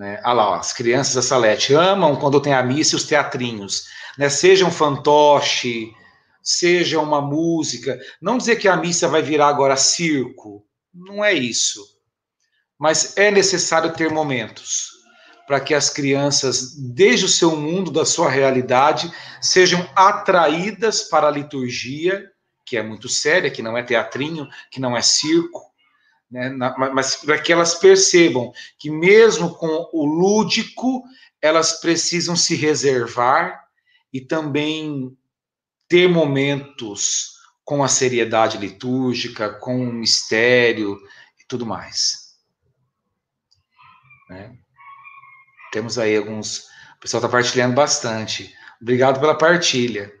Né? Ah lá, ó, as crianças da Salete amam quando tem a missa e os teatrinhos. Né? Seja um fantoche, seja uma música. Não dizer que a missa vai virar agora circo. Não é isso. Mas é necessário ter momentos para que as crianças, desde o seu mundo, da sua realidade, sejam atraídas para a liturgia, que é muito séria, que não é teatrinho, que não é circo, né? mas para que elas percebam que, mesmo com o lúdico, elas precisam se reservar e também ter momentos com a seriedade litúrgica, com o mistério e tudo mais. Né? Temos aí alguns. O pessoal está partilhando bastante. Obrigado pela partilha.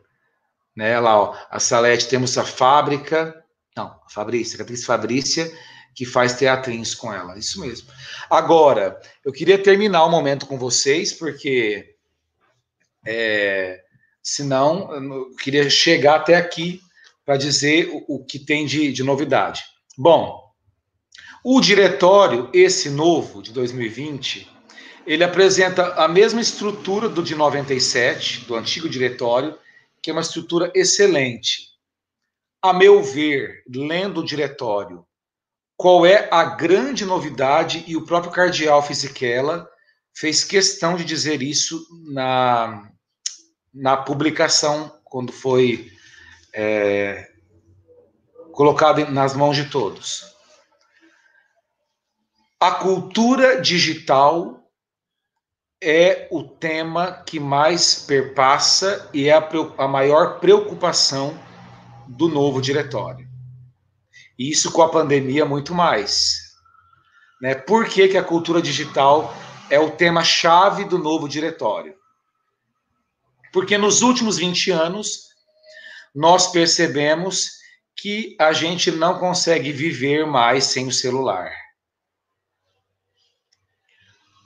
Né, lá, ó, a Salete, temos a fábrica. Não, a Fabrícia, a atriz Fabrícia que faz teatrins com ela. Isso mesmo. Agora, eu queria terminar o momento com vocês, porque é, senão eu queria chegar até aqui para dizer o, o, que tem de, de novidade. Bom, o diretório, esse novo de 2020, ele apresenta a mesma estrutura do de 97, do antigo diretório, que é uma estrutura excelente. A meu ver, lendo o diretório qual é a grande novidade, e o próprio cardeal Fisichella fez questão de dizer isso na, na publicação, quando foi é, colocado nas mãos de todos. A cultura digital é o tema que mais perpassa e é a, a maior preocupação do novo diretório. E isso com a pandemia muito mais. Né? Por que, que a cultura digital é o tema-chave do novo diretório? Porque nos últimos 20 anos, nós percebemos que a gente não consegue viver mais sem o celular.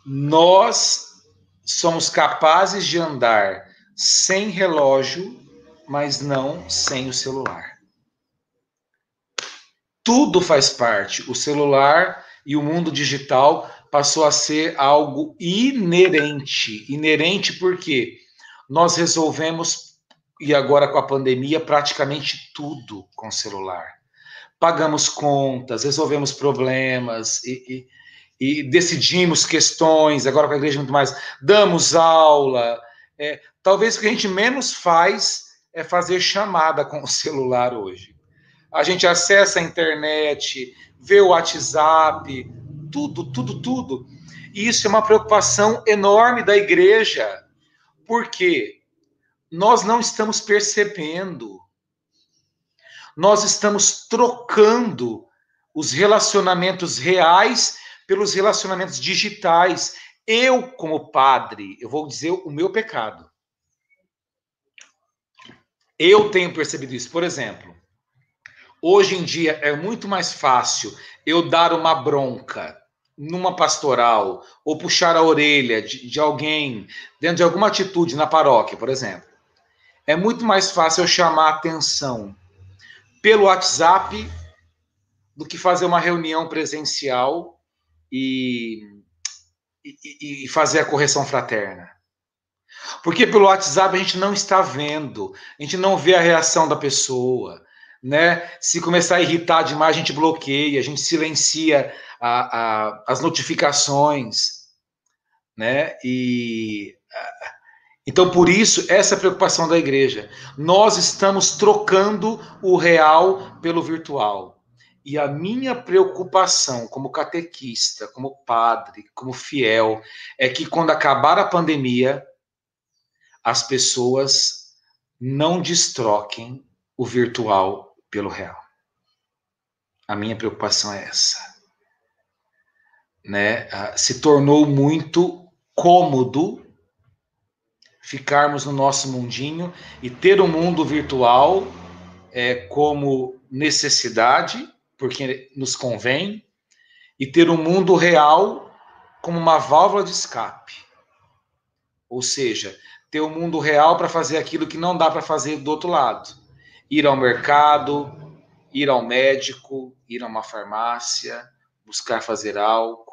Nós somos capazes de andar sem relógio, mas não sem o celular tudo faz parte. O celular e o mundo digital passou a ser algo inerente. Inerente porque nós resolvemos, e agora com a pandemia, praticamente tudo com celular. Pagamos contas, resolvemos problemas e, e, e decidimos questões, agora com a igreja muito mais, damos aula. É, talvez o que a gente menos faz é fazer chamada com o celular hoje a gente acessa a internet, vê o WhatsApp, tudo, tudo, tudo. E isso é uma preocupação enorme da igreja, porque nós não estamos percebendo, nós estamos trocando os relacionamentos reais pelos relacionamentos digitais. Eu, como padre, eu vou dizer o meu pecado. Eu tenho percebido isso. Por exemplo, Hoje em dia é muito mais fácil eu dar uma bronca numa pastoral ou puxar a orelha de, de, alguém dentro de alguma atitude na paróquia, por exemplo. É muito mais fácil eu chamar atenção pelo WhatsApp do que fazer uma reunião presencial e, e, e fazer a correção fraterna? Porque pelo WhatsApp a gente não está vendo, a gente não vê a reação da pessoa, né? Se começar a irritar demais, a gente bloqueia, a gente silencia a, a, as notificações, né? E então por isso essa preocupação da igreja. Nós estamos trocando o real pelo virtual. E a minha preocupação como catequista, como padre, como fiel, é que quando acabar a pandemia, as pessoas não destroquem o virtual pelo real. A minha preocupação é essa. Né? Ah, se tornou muito cômodo ficarmos no nosso mundinho e ter o um mundo virtual é, como necessidade porque nos convém, e ter o um mundo real como uma válvula de escape. Ou seja, ter o um mundo real para fazer aquilo que não dá para fazer do outro lado. Ir ao mercado, ir ao médico, ir a uma farmácia, buscar fazer algo.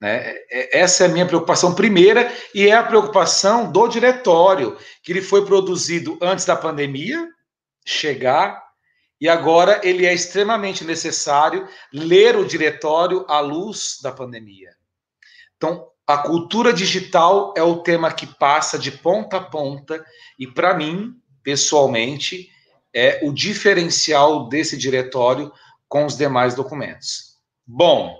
Né? É, essa é a minha preocupação primeira e é a preocupação do diretório, que ele foi produzido antes da pandemia chegar e agora ele é extremamente necessário ler o diretório à luz da pandemia. Então, a cultura digital é o tema que passa de ponta a ponta e para mim, pessoalmente, é o diferencial desse diretório com os demais documentos. Bom,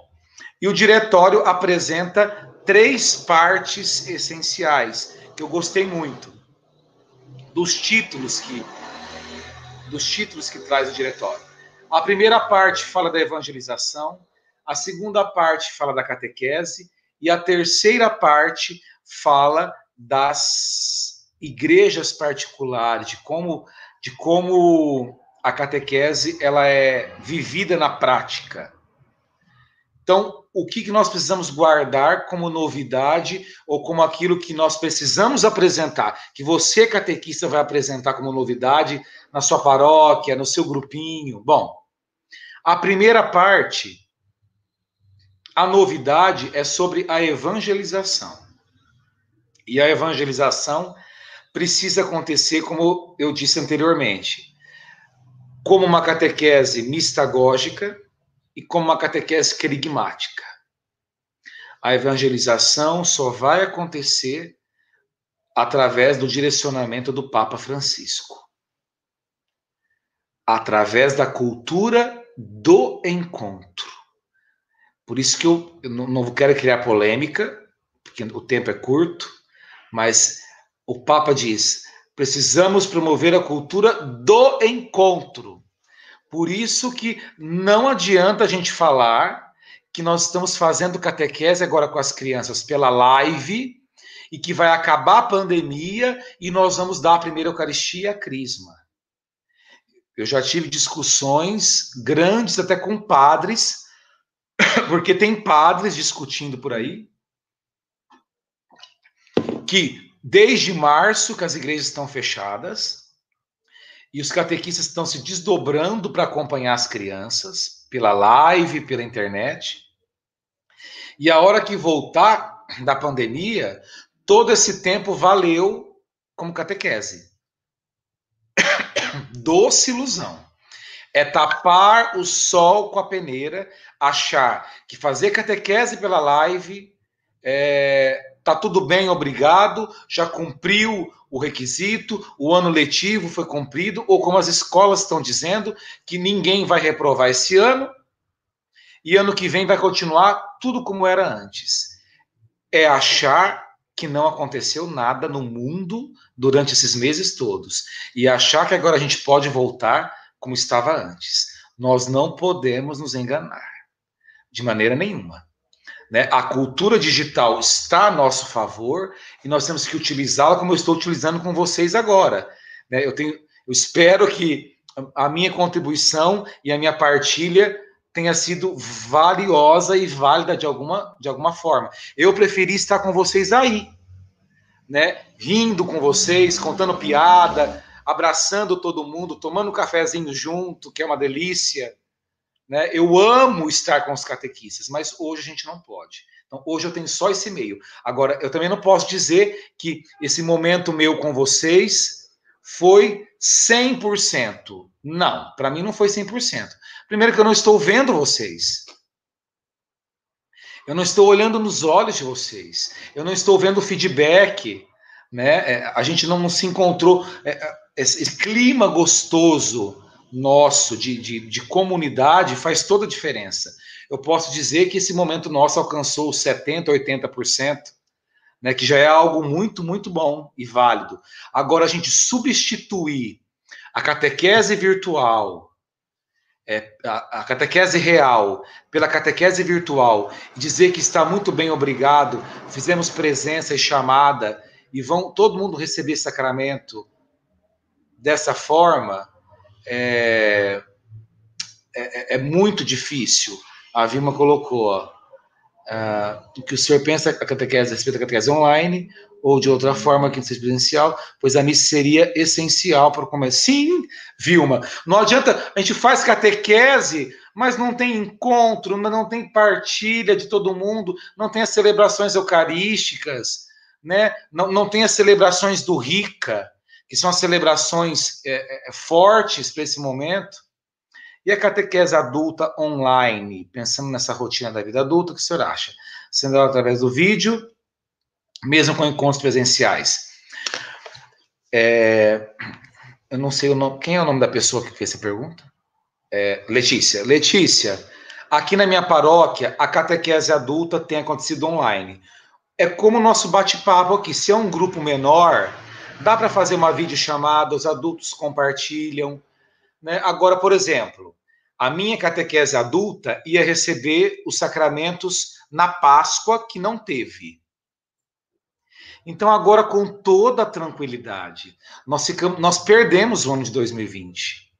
e o diretório apresenta três partes essenciais que eu gostei muito dos títulos que dos títulos que traz o diretório. A primeira parte fala da evangelização, a segunda parte fala da catequese e a terceira parte fala das igrejas particulares, de como de como a catequese ela é vivida na prática. Então, o que, que nós precisamos guardar como novidade ou como aquilo que nós precisamos apresentar, que você, catequista, vai apresentar como novidade na sua paróquia, no seu grupinho? Bom, a primeira parte, a novidade é sobre a evangelização. E a evangelização precisa acontecer, como eu disse anteriormente, como uma catequese mistagógica e como uma catequese querigmática. A evangelização só vai acontecer através do direcionamento do Papa Francisco. Através da cultura do encontro. Por isso que eu, eu não quero criar polêmica, porque o tempo é curto, mas o Papa diz: precisamos promover a cultura do encontro. Por isso que não adianta a gente falar que nós estamos fazendo catequese agora com as crianças pela live e que vai acabar a pandemia e nós vamos dar a primeira Eucaristia a Crisma. Eu já tive discussões grandes até com padres, porque tem padres discutindo por aí que desde março que as igrejas estão fechadas, e os catequistas estão se desdobrando para acompanhar as crianças pela live, pela internet. E a hora que voltar da pandemia, todo esse tempo valeu como catequese. Doce ilusão. É tapar o sol com a peneira, achar que fazer catequese pela live é, tá tudo bem, obrigado, já cumpriu o requisito, o ano letivo foi cumprido, ou como as escolas estão dizendo, que ninguém vai reprovar esse ano, e ano que vem vai continuar tudo como era antes. É achar que não aconteceu nada no mundo durante esses meses todos, e achar que agora a gente pode voltar como estava antes. Nós não podemos nos enganar, de maneira nenhuma. Né? A cultura digital está a nosso favor e nós temos que utilizá-la como eu estou utilizando com vocês agora. Né? Eu, tenho, eu espero que a minha contribuição e a minha partilha tenha sido valiosa e válida de alguma, de alguma forma. Eu preferi estar com vocês aí, né? Rindo com vocês, contando piada, abraçando todo mundo, tomando um cafezinho junto, que é uma delícia, Né? Eu amo estar com os catequistas, mas hoje a gente não pode. Então, hoje eu tenho só esse meio. Agora, eu também não posso dizer que esse momento meu com vocês foi 100%. Não, para mim não foi 100%. Primeiro que eu não estou vendo vocês. Eu não estou olhando nos olhos de vocês. Eu não estou vendo feedback. Né? É, a gente não se encontrou. É, é, esse clima gostoso nosso de, de, de comunidade faz toda a diferença. Eu posso dizer que esse momento nosso alcançou 70%, 80%. Né, que já é algo muito, muito bom e válido. Agora, a gente substituir a catequese virtual, é, a, a, catequese real pela catequese virtual dizer que está muito bem, obrigado, fizemos presença e chamada e vão todo mundo receber sacramento dessa forma, é, é, é muito difícil. A Vilma colocou, ó, uh, que o senhor pensa a catequese, a respeito da catequese online, ou de outra forma que não seja presencial, pois a missa seria essencial para o comércio. Sim, Vilma, não adianta, a gente faz catequese, mas não tem encontro, não tem partilha de todo mundo, não tem as celebrações eucarísticas, né? não, não tem as celebrações do Rica, que são as celebrações é, é, fortes para esse momento. E a catequese adulta online, pensando nessa rotina da vida adulta, o que o senhor acha? Sendo ela através do vídeo, mesmo com encontros presenciais. É, eu não sei o nome. Quem é o nome da pessoa que fez essa pergunta? É, Letícia. Letícia, aqui na minha paróquia, a catequese adulta tem acontecido online. É como o nosso bate-papo aqui. Se é um grupo menor, dá para fazer uma videochamada, os adultos compartilham. Né? Agora, por exemplo, a minha catequese adulta ia receber os sacramentos na Páscoa, que não teve. Então, agora, com toda a tranquilidade, nós, ficamos, nós perdemos o ano de 2020.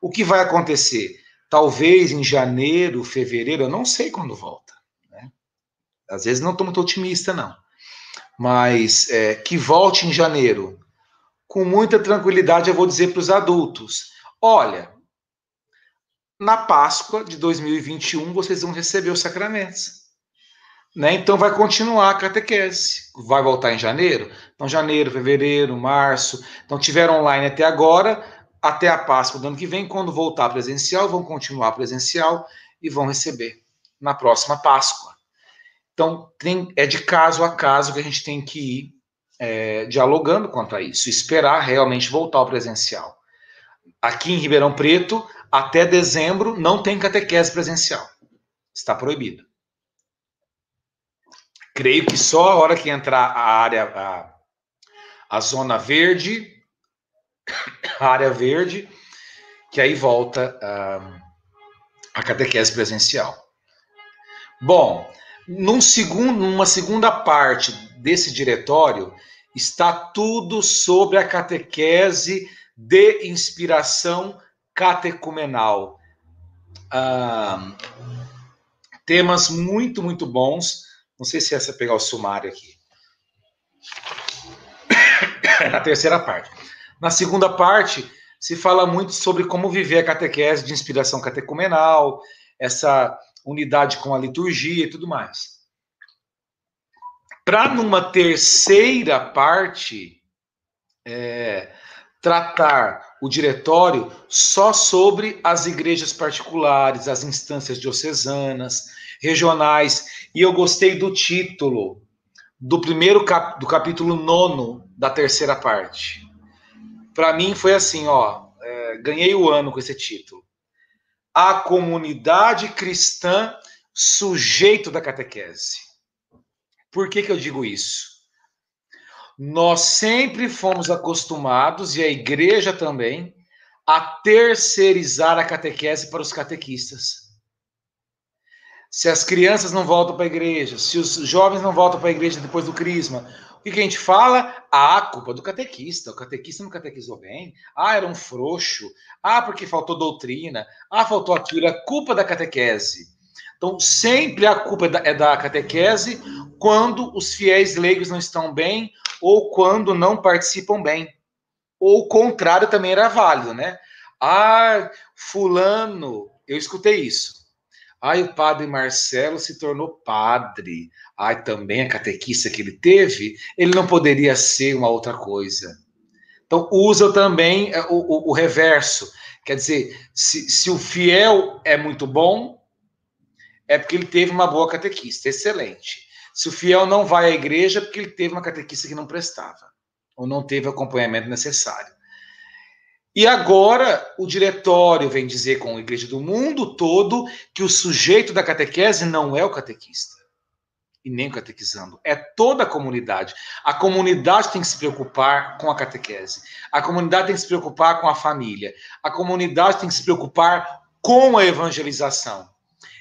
O que vai acontecer? Talvez em janeiro, fevereiro, eu não sei quando volta. Né? Às vezes não estou muito otimista, não. Mas é, que volte em janeiro. Com muita tranquilidade, eu vou dizer para os adultos: olha, na Páscoa de 2021 vocês vão receber os sacramentos. Né? Então vai continuar a catequese. Vai voltar em janeiro? Então, janeiro, fevereiro, março. Então, tiveram online até agora, até a Páscoa do ano que vem. Quando voltar presencial, vão continuar presencial e vão receber na próxima Páscoa. Então, tem, é de caso a caso que a gente tem que ir é, dialogando quanto a isso, esperar realmente voltar ao presencial. Aqui em Ribeirão Preto, até dezembro, não tem catequese presencial. Está proibido. Creio que só a hora que entrar a área, a, a zona verde, a área verde, que aí volta a, a catequese presencial. Bom, num segundo, numa segunda parte desse diretório está tudo sobre a catequese de inspiração catecumenal. Ah, temas muito, muito bons não sei se é essa pegar o sumário aqui. Na terceira parte. Na segunda parte, se fala muito sobre como viver a catequese de inspiração catecumenal, essa unidade com a liturgia e tudo mais. Para numa terceira parte é, tratar o diretório só sobre as igrejas particulares, as instâncias diocesanas, regionais. E eu gostei do título do primeiro cap, do capítulo nono da terceira parte. Para mim foi assim, ó, é, ganhei o ano com esse título. A comunidade cristã sujeito da catequese. Por que, que eu digo isso? Nós sempre fomos acostumados, e a igreja também, a terceirizar a catequese para os catequistas se as crianças não voltam para a igreja, se os jovens não voltam para a igreja depois do crisma, que, que a gente fala? Ah, culpa do catequista. O catequista não catequizou bem. Ah, era um frouxo. Ah, porque faltou doutrina. Ah, faltou aquilo. É culpa da catequese. Então, sempre a culpa é da catequese quando os fiéis leigos não estão bem ou quando não participam bem. Ou o contrário também era válido, né? Ah, fulano eu escutei isso. Ai, o padre Marcelo se tornou padre. Ai, também a catequista que ele teve, ele não poderia ser uma outra coisa. Então, usa também é, o, o, o reverso. Quer dizer, se, se o fiel é muito bom, é porque ele teve uma boa catequista, excelente. Se o fiel não vai à igreja, é porque ele teve uma catequista que não prestava, ou não teve acompanhamento necessário. E agora o diretório vem dizer com a igreja do mundo todo que o sujeito da catequese não é o catequista e nem catequizando, é toda a comunidade. A comunidade tem que se preocupar com a catequese. A comunidade tem que se preocupar com a família. A comunidade tem que se preocupar com a evangelização.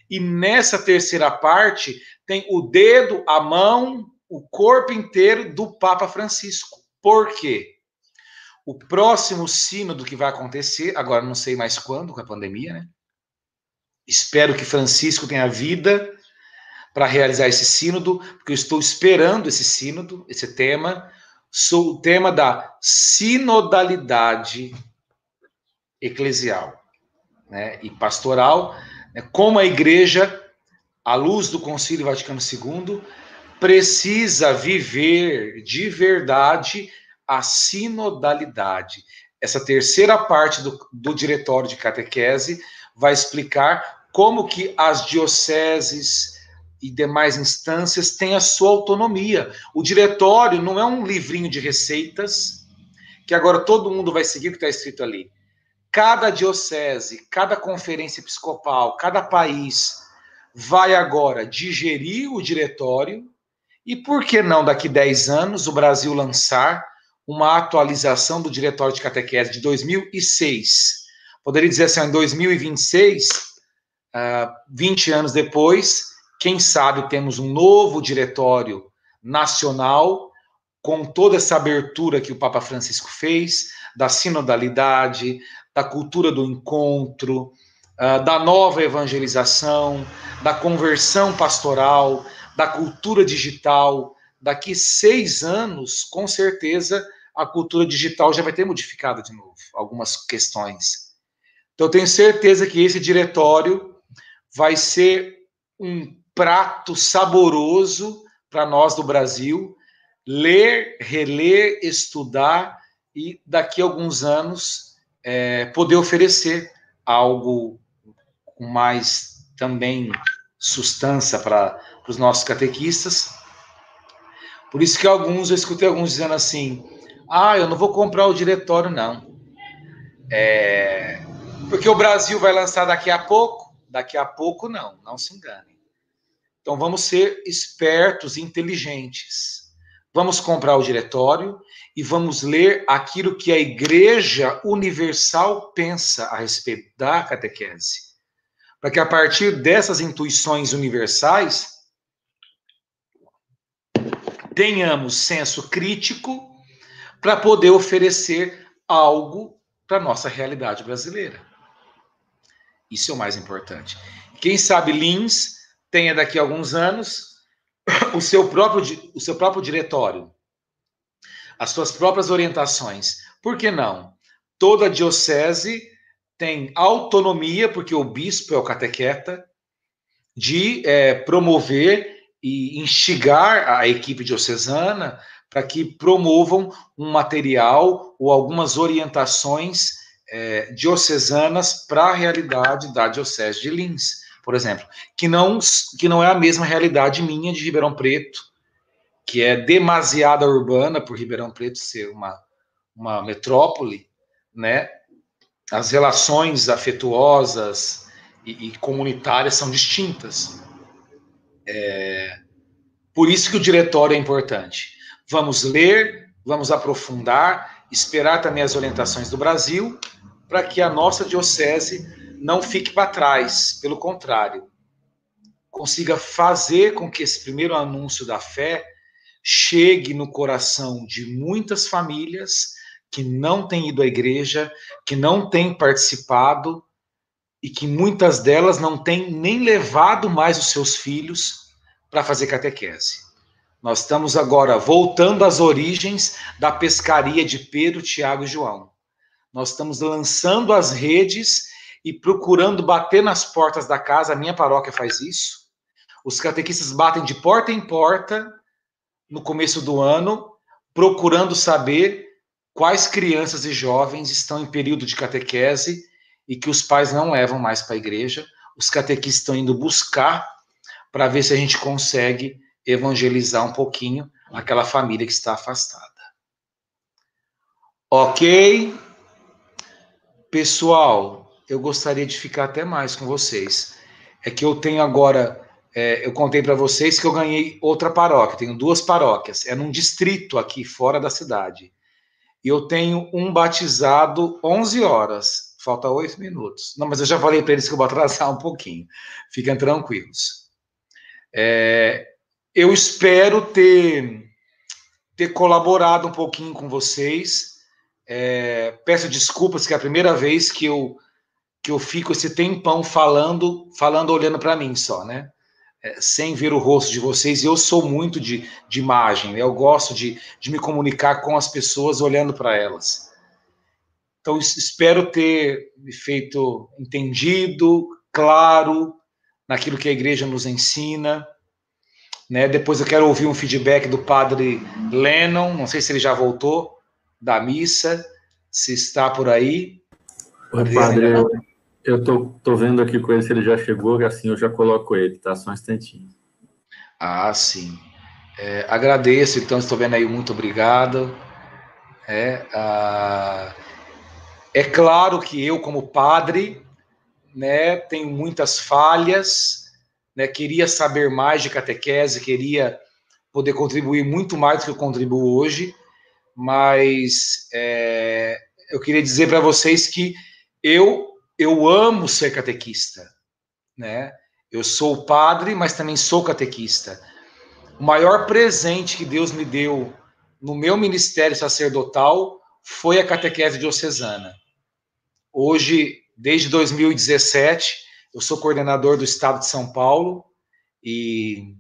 E nessa terceira parte tem o dedo, a mão, o corpo inteiro do Papa Francisco. Por quê? O próximo sínodo que vai acontecer, agora não sei mais quando, com a pandemia, né? Espero que Francisco tenha vida para realizar esse sínodo, porque eu estou esperando esse sínodo, esse tema, sou o tema da sinodalidade eclesial né, e pastoral, né, como a igreja, à luz do Concílio Vaticano II, precisa viver de verdade a sinodalidade. Essa terceira parte do, do diretório de catequese vai explicar como que as dioceses e demais instâncias têm a sua autonomia. O diretório não é um livrinho de receitas que agora todo mundo vai seguir o que está escrito ali. Cada diocese, cada conferência episcopal, cada país vai agora digerir o diretório e por que não daqui 10 anos o Brasil lançar uma atualização do Diretório de Catequese de 2006. Poderia dizer assim, em 2026, uh, 20 anos depois, quem sabe temos um novo diretório nacional com toda essa abertura que o Papa Francisco fez, da sinodalidade, da cultura do encontro, uh, da nova evangelização, da conversão pastoral, da cultura digital, daqui seis anos, com certeza, a cultura digital já vai ter modificado de novo algumas questões. Então, tenho certeza que esse diretório vai ser um prato saboroso para nós do Brasil, ler, reler, estudar e daqui a alguns anos é, poder oferecer algo com mais também sustância para os nossos catequistas por isso que alguns, eu escutei alguns dizendo assim, ah, eu não vou comprar o diretório, não. É, porque o Brasil vai lançar daqui a pouco. Daqui a pouco, não, não se engane. Então vamos ser espertos, inteligentes. Vamos comprar o diretório e vamos ler aquilo que a Igreja Universal pensa a respeito da catequese. Para que a partir dessas intuições universais, tenhamos senso crítico para poder oferecer algo para a nossa realidade brasileira. Isso é o mais importante. Quem sabe Lins tenha daqui a alguns anos o seu próprio, o seu próprio diretório, as suas próprias orientações. Por que não? Toda diocese tem autonomia, porque o bispo é o catequeta, de é, promover e instigar a equipe diocesana para que promovam um material ou algumas orientações é, diocesanas para a realidade da Diocese de Lins, por exemplo, que não, que não é a mesma realidade minha de Ribeirão Preto, que é demasiada urbana por Ribeirão Preto ser uma, uma metrópole, né? As relações afetuosas e, e comunitárias são distintas. É, por isso que o diretório é importante. Vamos ler, vamos aprofundar, esperar também as orientações do Brasil, para que a nossa diocese não fique para trás, pelo contrário, consiga fazer com que esse primeiro anúncio da fé chegue no coração de muitas famílias que não têm ido à igreja, que não têm participado e que muitas delas não têm nem levado mais os seus filhos para fazer catequese. Nós estamos agora voltando às origens da pescaria de Pedro, Tiago e João. Nós estamos lançando as redes e procurando bater nas portas da casa, a minha paróquia faz isso. Os catequistas batem de porta em porta no começo do ano, procurando saber quais crianças e jovens estão em período de catequese e que os pais não levam mais para a igreja. Os catequistas estão indo buscar para ver se a gente consegue evangelizar um pouquinho aquela família que está afastada. Ok? Pessoal, eu gostaria de ficar até mais com vocês. É que eu tenho agora, é, eu contei para vocês que eu ganhei outra paróquia, tenho duas paróquias, é num distrito aqui fora da cidade. E eu tenho um batizado 11 horas, falta 8 minutos. Não, mas eu já falei para eles que eu vou atrasar um pouquinho, fiquem tranquilos. É, eu espero ter, ter colaborado um pouquinho com vocês. É, peço desculpas que é a primeira vez que eu que eu fico esse tempão falando, falando olhando para mim só, né? É, sem ver o rosto de vocês. E eu sou muito de, de imagem, né? eu gosto de, de me comunicar com as pessoas olhando para elas. Então, espero ter me feito entendido, claro, naquilo que a igreja nos ensina. Né? Depois eu quero ouvir um feedback do padre Lennon, não sei se ele já voltou da missa, se está por aí. Oi, padre, eu, eu tô, tô vendo aqui com ele se ele já chegou, assim eu já coloco ele, tá? Só um instantinho. Ah, sim. É, agradeço, então, estou vendo aí, muito obrigado. É, ah, é claro que eu, como padre, né, tenho muitas falhas, né, queria saber mais de catequese, queria poder contribuir muito mais do que eu contribuo hoje, mas é, eu queria dizer para vocês que eu eu amo ser catequista, né? Eu sou padre, mas também sou catequista. O maior presente que Deus me deu no meu ministério sacerdotal foi a catequese diocesana. Hoje, desde 2017, eu sou coordenador do estado de São Paulo e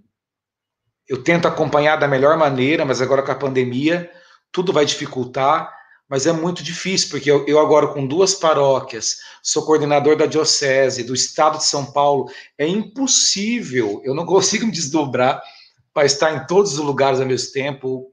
eu tento acompanhar da melhor maneira, mas agora com a pandemia, tudo vai dificultar mas é muito difícil, porque eu, eu, agora com duas paróquias, sou coordenador da diocese, do estado de São Paulo, é impossível, eu não consigo me desdobrar para estar em todos os lugares ao mesmo tempo,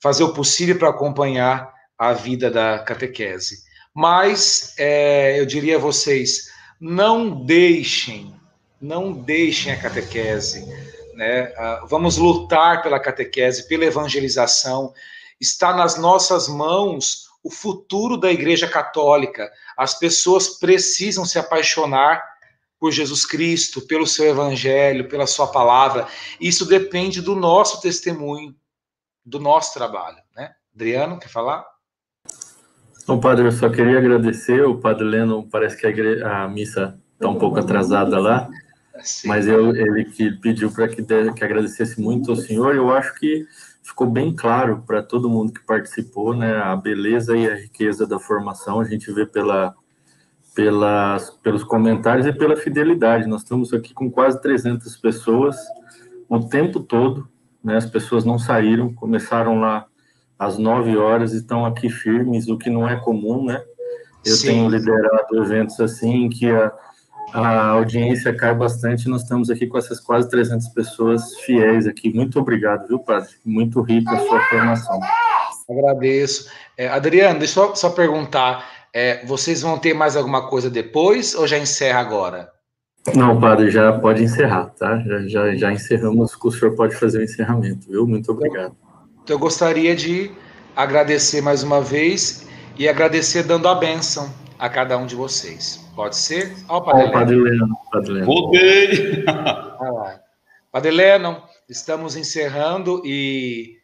fazer o possível para acompanhar a vida da catequese. Mas é, eu diria a vocês, não deixem, não deixem a catequese, né? Ah, vamos lutar pela catequese, pela evangelização, está nas nossas mãos o futuro da Igreja Católica. As pessoas precisam se apaixonar por Jesus Cristo, pelo seu evangelho, pela sua palavra. Isso depende do nosso testemunho, do nosso trabalho, né? Adriano, quer falar? Bom, padre, eu só queria agradecer. O padre Leno, parece que a, igre... a missa está um pouco atrasada lá, Sim. mas eu, ele que pediu para que, que agradecesse muito ao senhor. Eu acho que ficou bem claro para todo mundo que participou, né, a beleza e a riqueza da formação, a gente vê pela, pelas, pelos comentários e pela fidelidade. Nós estamos aqui com quase 300 pessoas o tempo todo, né, as pessoas não saíram, começaram lá às 9 horas e estão aqui firmes, o que não é comum, né? Eu Sim. tenho liderado eventos assim que a a audiência cai bastante. Nós estamos aqui com essas quase 300 pessoas fiéis aqui. Muito obrigado, viu, padre? Muito rica a sua formação. Agradeço. É, Adriano, deixa eu só perguntar: é, vocês vão ter mais alguma coisa depois ou já encerra agora? Não, padre, já pode encerrar, tá? Já, já, já encerramos, o senhor pode fazer o encerramento, viu? Muito obrigado. Então, eu gostaria de agradecer mais uma vez e agradecer dando a bênção a cada um de vocês. Pode ser? Ó, Padre, Padre Leno. Padre Leno. Voltei! Padre Leno, estamos encerrando e,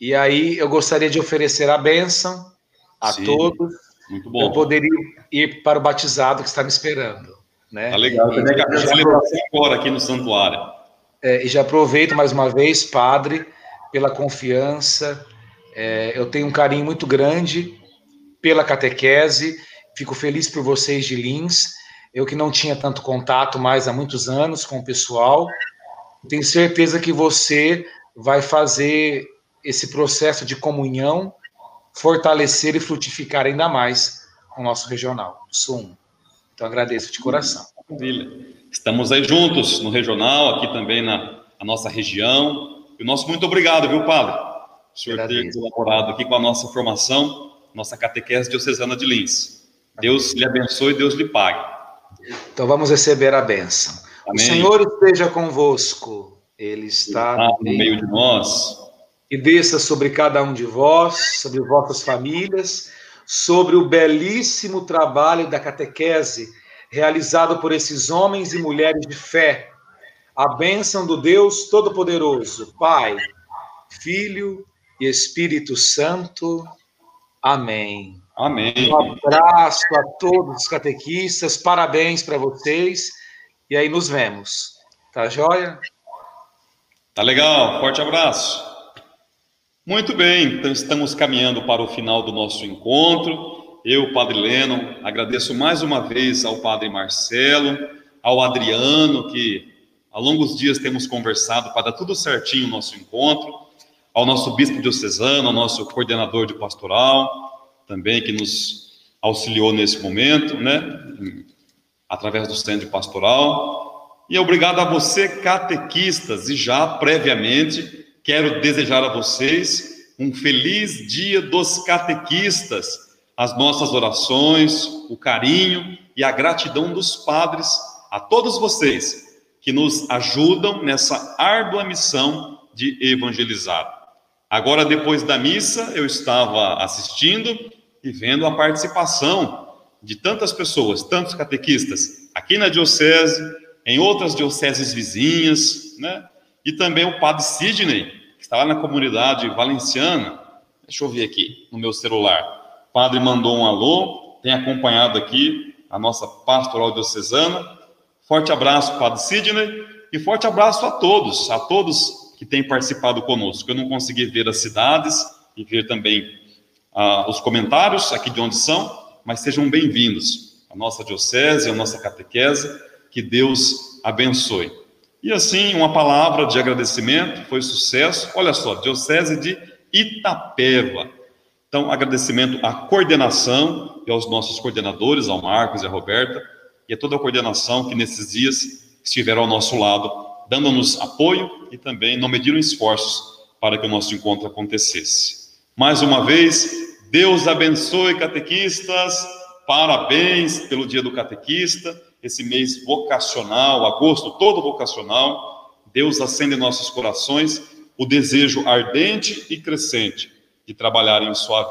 e aí eu gostaria de oferecer a bênção a Sim, todos. Muito bom. Eu poderia ir para o batizado que está me esperando. Né? Tá legal, também que a celebração agora aqui no santuário. É, e já aproveito mais uma vez, Padre, pela confiança. É, eu tenho um carinho muito grande pela catequese Fico feliz por vocês de Lins. Eu que não tinha tanto contato mais há muitos anos com o pessoal. Tenho certeza que você vai fazer esse processo de comunhão fortalecer e frutificar ainda mais o nosso regional, Sum. Então agradeço de coração. Maravilha. Estamos aí juntos no regional, aqui também na, na nossa região. E o nosso muito obrigado, viu, Padre? O senhor ter colaborado aqui com a nossa formação, nossa catequese diocesana de Lins. Deus lhe abençoe e Deus lhe pague. Então vamos receber a bênção. Amém. O Senhor esteja convosco. Ele está, está no meio de nós. E desça sobre cada um de vós, sobre vossas famílias, sobre o belíssimo trabalho da catequese realizado por esses homens e mulheres de fé. A bênção do Deus Todo-Poderoso, Pai, Filho e Espírito Santo. Amém. Amém. Um abraço a todos os catequistas, parabéns para vocês. E aí nos vemos. Tá joia? Tá legal, forte abraço. Muito bem, então estamos caminhando para o final do nosso encontro. Eu, Padre Lennon, agradeço mais uma vez ao Padre Marcelo, ao Adriano, que ao longo dos dias temos conversado para dar tudo certinho o nosso encontro, ao nosso bispo diocesano, ao nosso coordenador de pastoral, também que nos auxiliou nesse momento, né, através do centro pastoral. E obrigado a você, catequistas, e já previamente quero desejar a vocês um feliz dia dos catequistas, as nossas orações, o carinho e a gratidão dos padres a todos vocês que nos ajudam nessa árdua missão de evangelizar. Agora, depois da missa, eu estava assistindo e vendo a participação de tantas pessoas, tantos catequistas, aqui na diocese, em outras dioceses vizinhas, né? E também o padre Sidney, que está lá na comunidade valenciana. Deixa eu ver aqui no meu celular. O padre mandou um alô, tem acompanhado aqui a nossa pastoral diocesana. Forte abraço, padre Sidney, e forte abraço a todos, a todos que têm participado conosco. Eu não consegui ver as cidades e ver também ah, os comentários aqui de onde são, mas sejam bem-vindos. A nossa diocese, a nossa catequese, que Deus abençoe. E assim, uma palavra de agradecimento, foi sucesso. Olha só, Diocese de Itapeva. Então, agradecimento à coordenação e aos nossos coordenadores, ao Marcos e à Roberta, e a toda a coordenação que nesses dias estiveram ao nosso lado, dando-nos apoio e também não mediram esforços para que o nosso encontro acontecesse. Mais uma vez, Deus abençoe catequistas, parabéns pelo dia do catequista esse mês vocacional, agosto todo vocacional, Deus acende em nossos corações o desejo ardente e crescente de trabalhar em sua.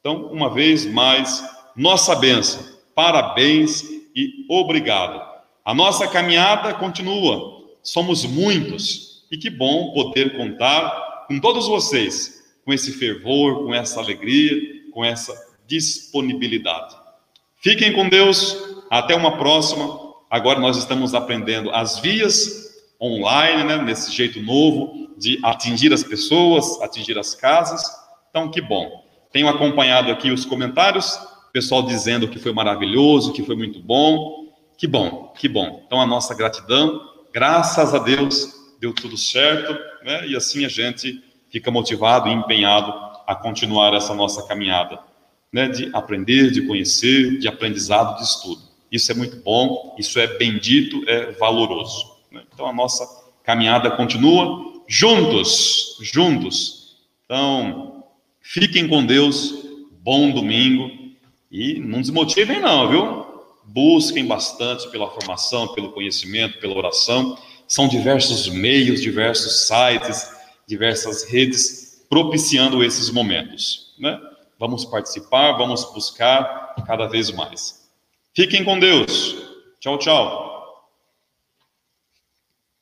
Então, uma vez mais, nossa bênção, parabéns e obrigado. A nossa caminhada continua, somos muitos, e que bom poder contar com todos vocês, com esse fervor, com essa alegria, com essa disponibilidade. Fiquem com Deus, até uma próxima. Agora nós estamos aprendendo as vias online, né, nesse jeito novo de atingir as pessoas, atingir as casas. Então, que bom. Tenho acompanhado aqui os comentários, pessoal dizendo que foi maravilhoso, que foi muito bom. Que bom, que bom. Então, a nossa gratidão, graças a Deus, deu tudo certo, né? E assim a gente fica motivado e empenhado a continuar essa nossa caminhada, né? De aprender, de conhecer, de aprendizado, de estudo. Isso é muito bom, isso é bendito, é valoroso. Né? Então a nossa caminhada continua juntos, juntos. Então, fiquem com Deus, bom domingo e não desmotivem não, viu? Busquem bastante pela formação, pelo conhecimento, pela oração. São diversos meios, diversos sites, diversas redes propiciando esses momentos, né? Vamos participar, vamos buscar cada vez mais. Fiquem com Deus. Tchau, tchau.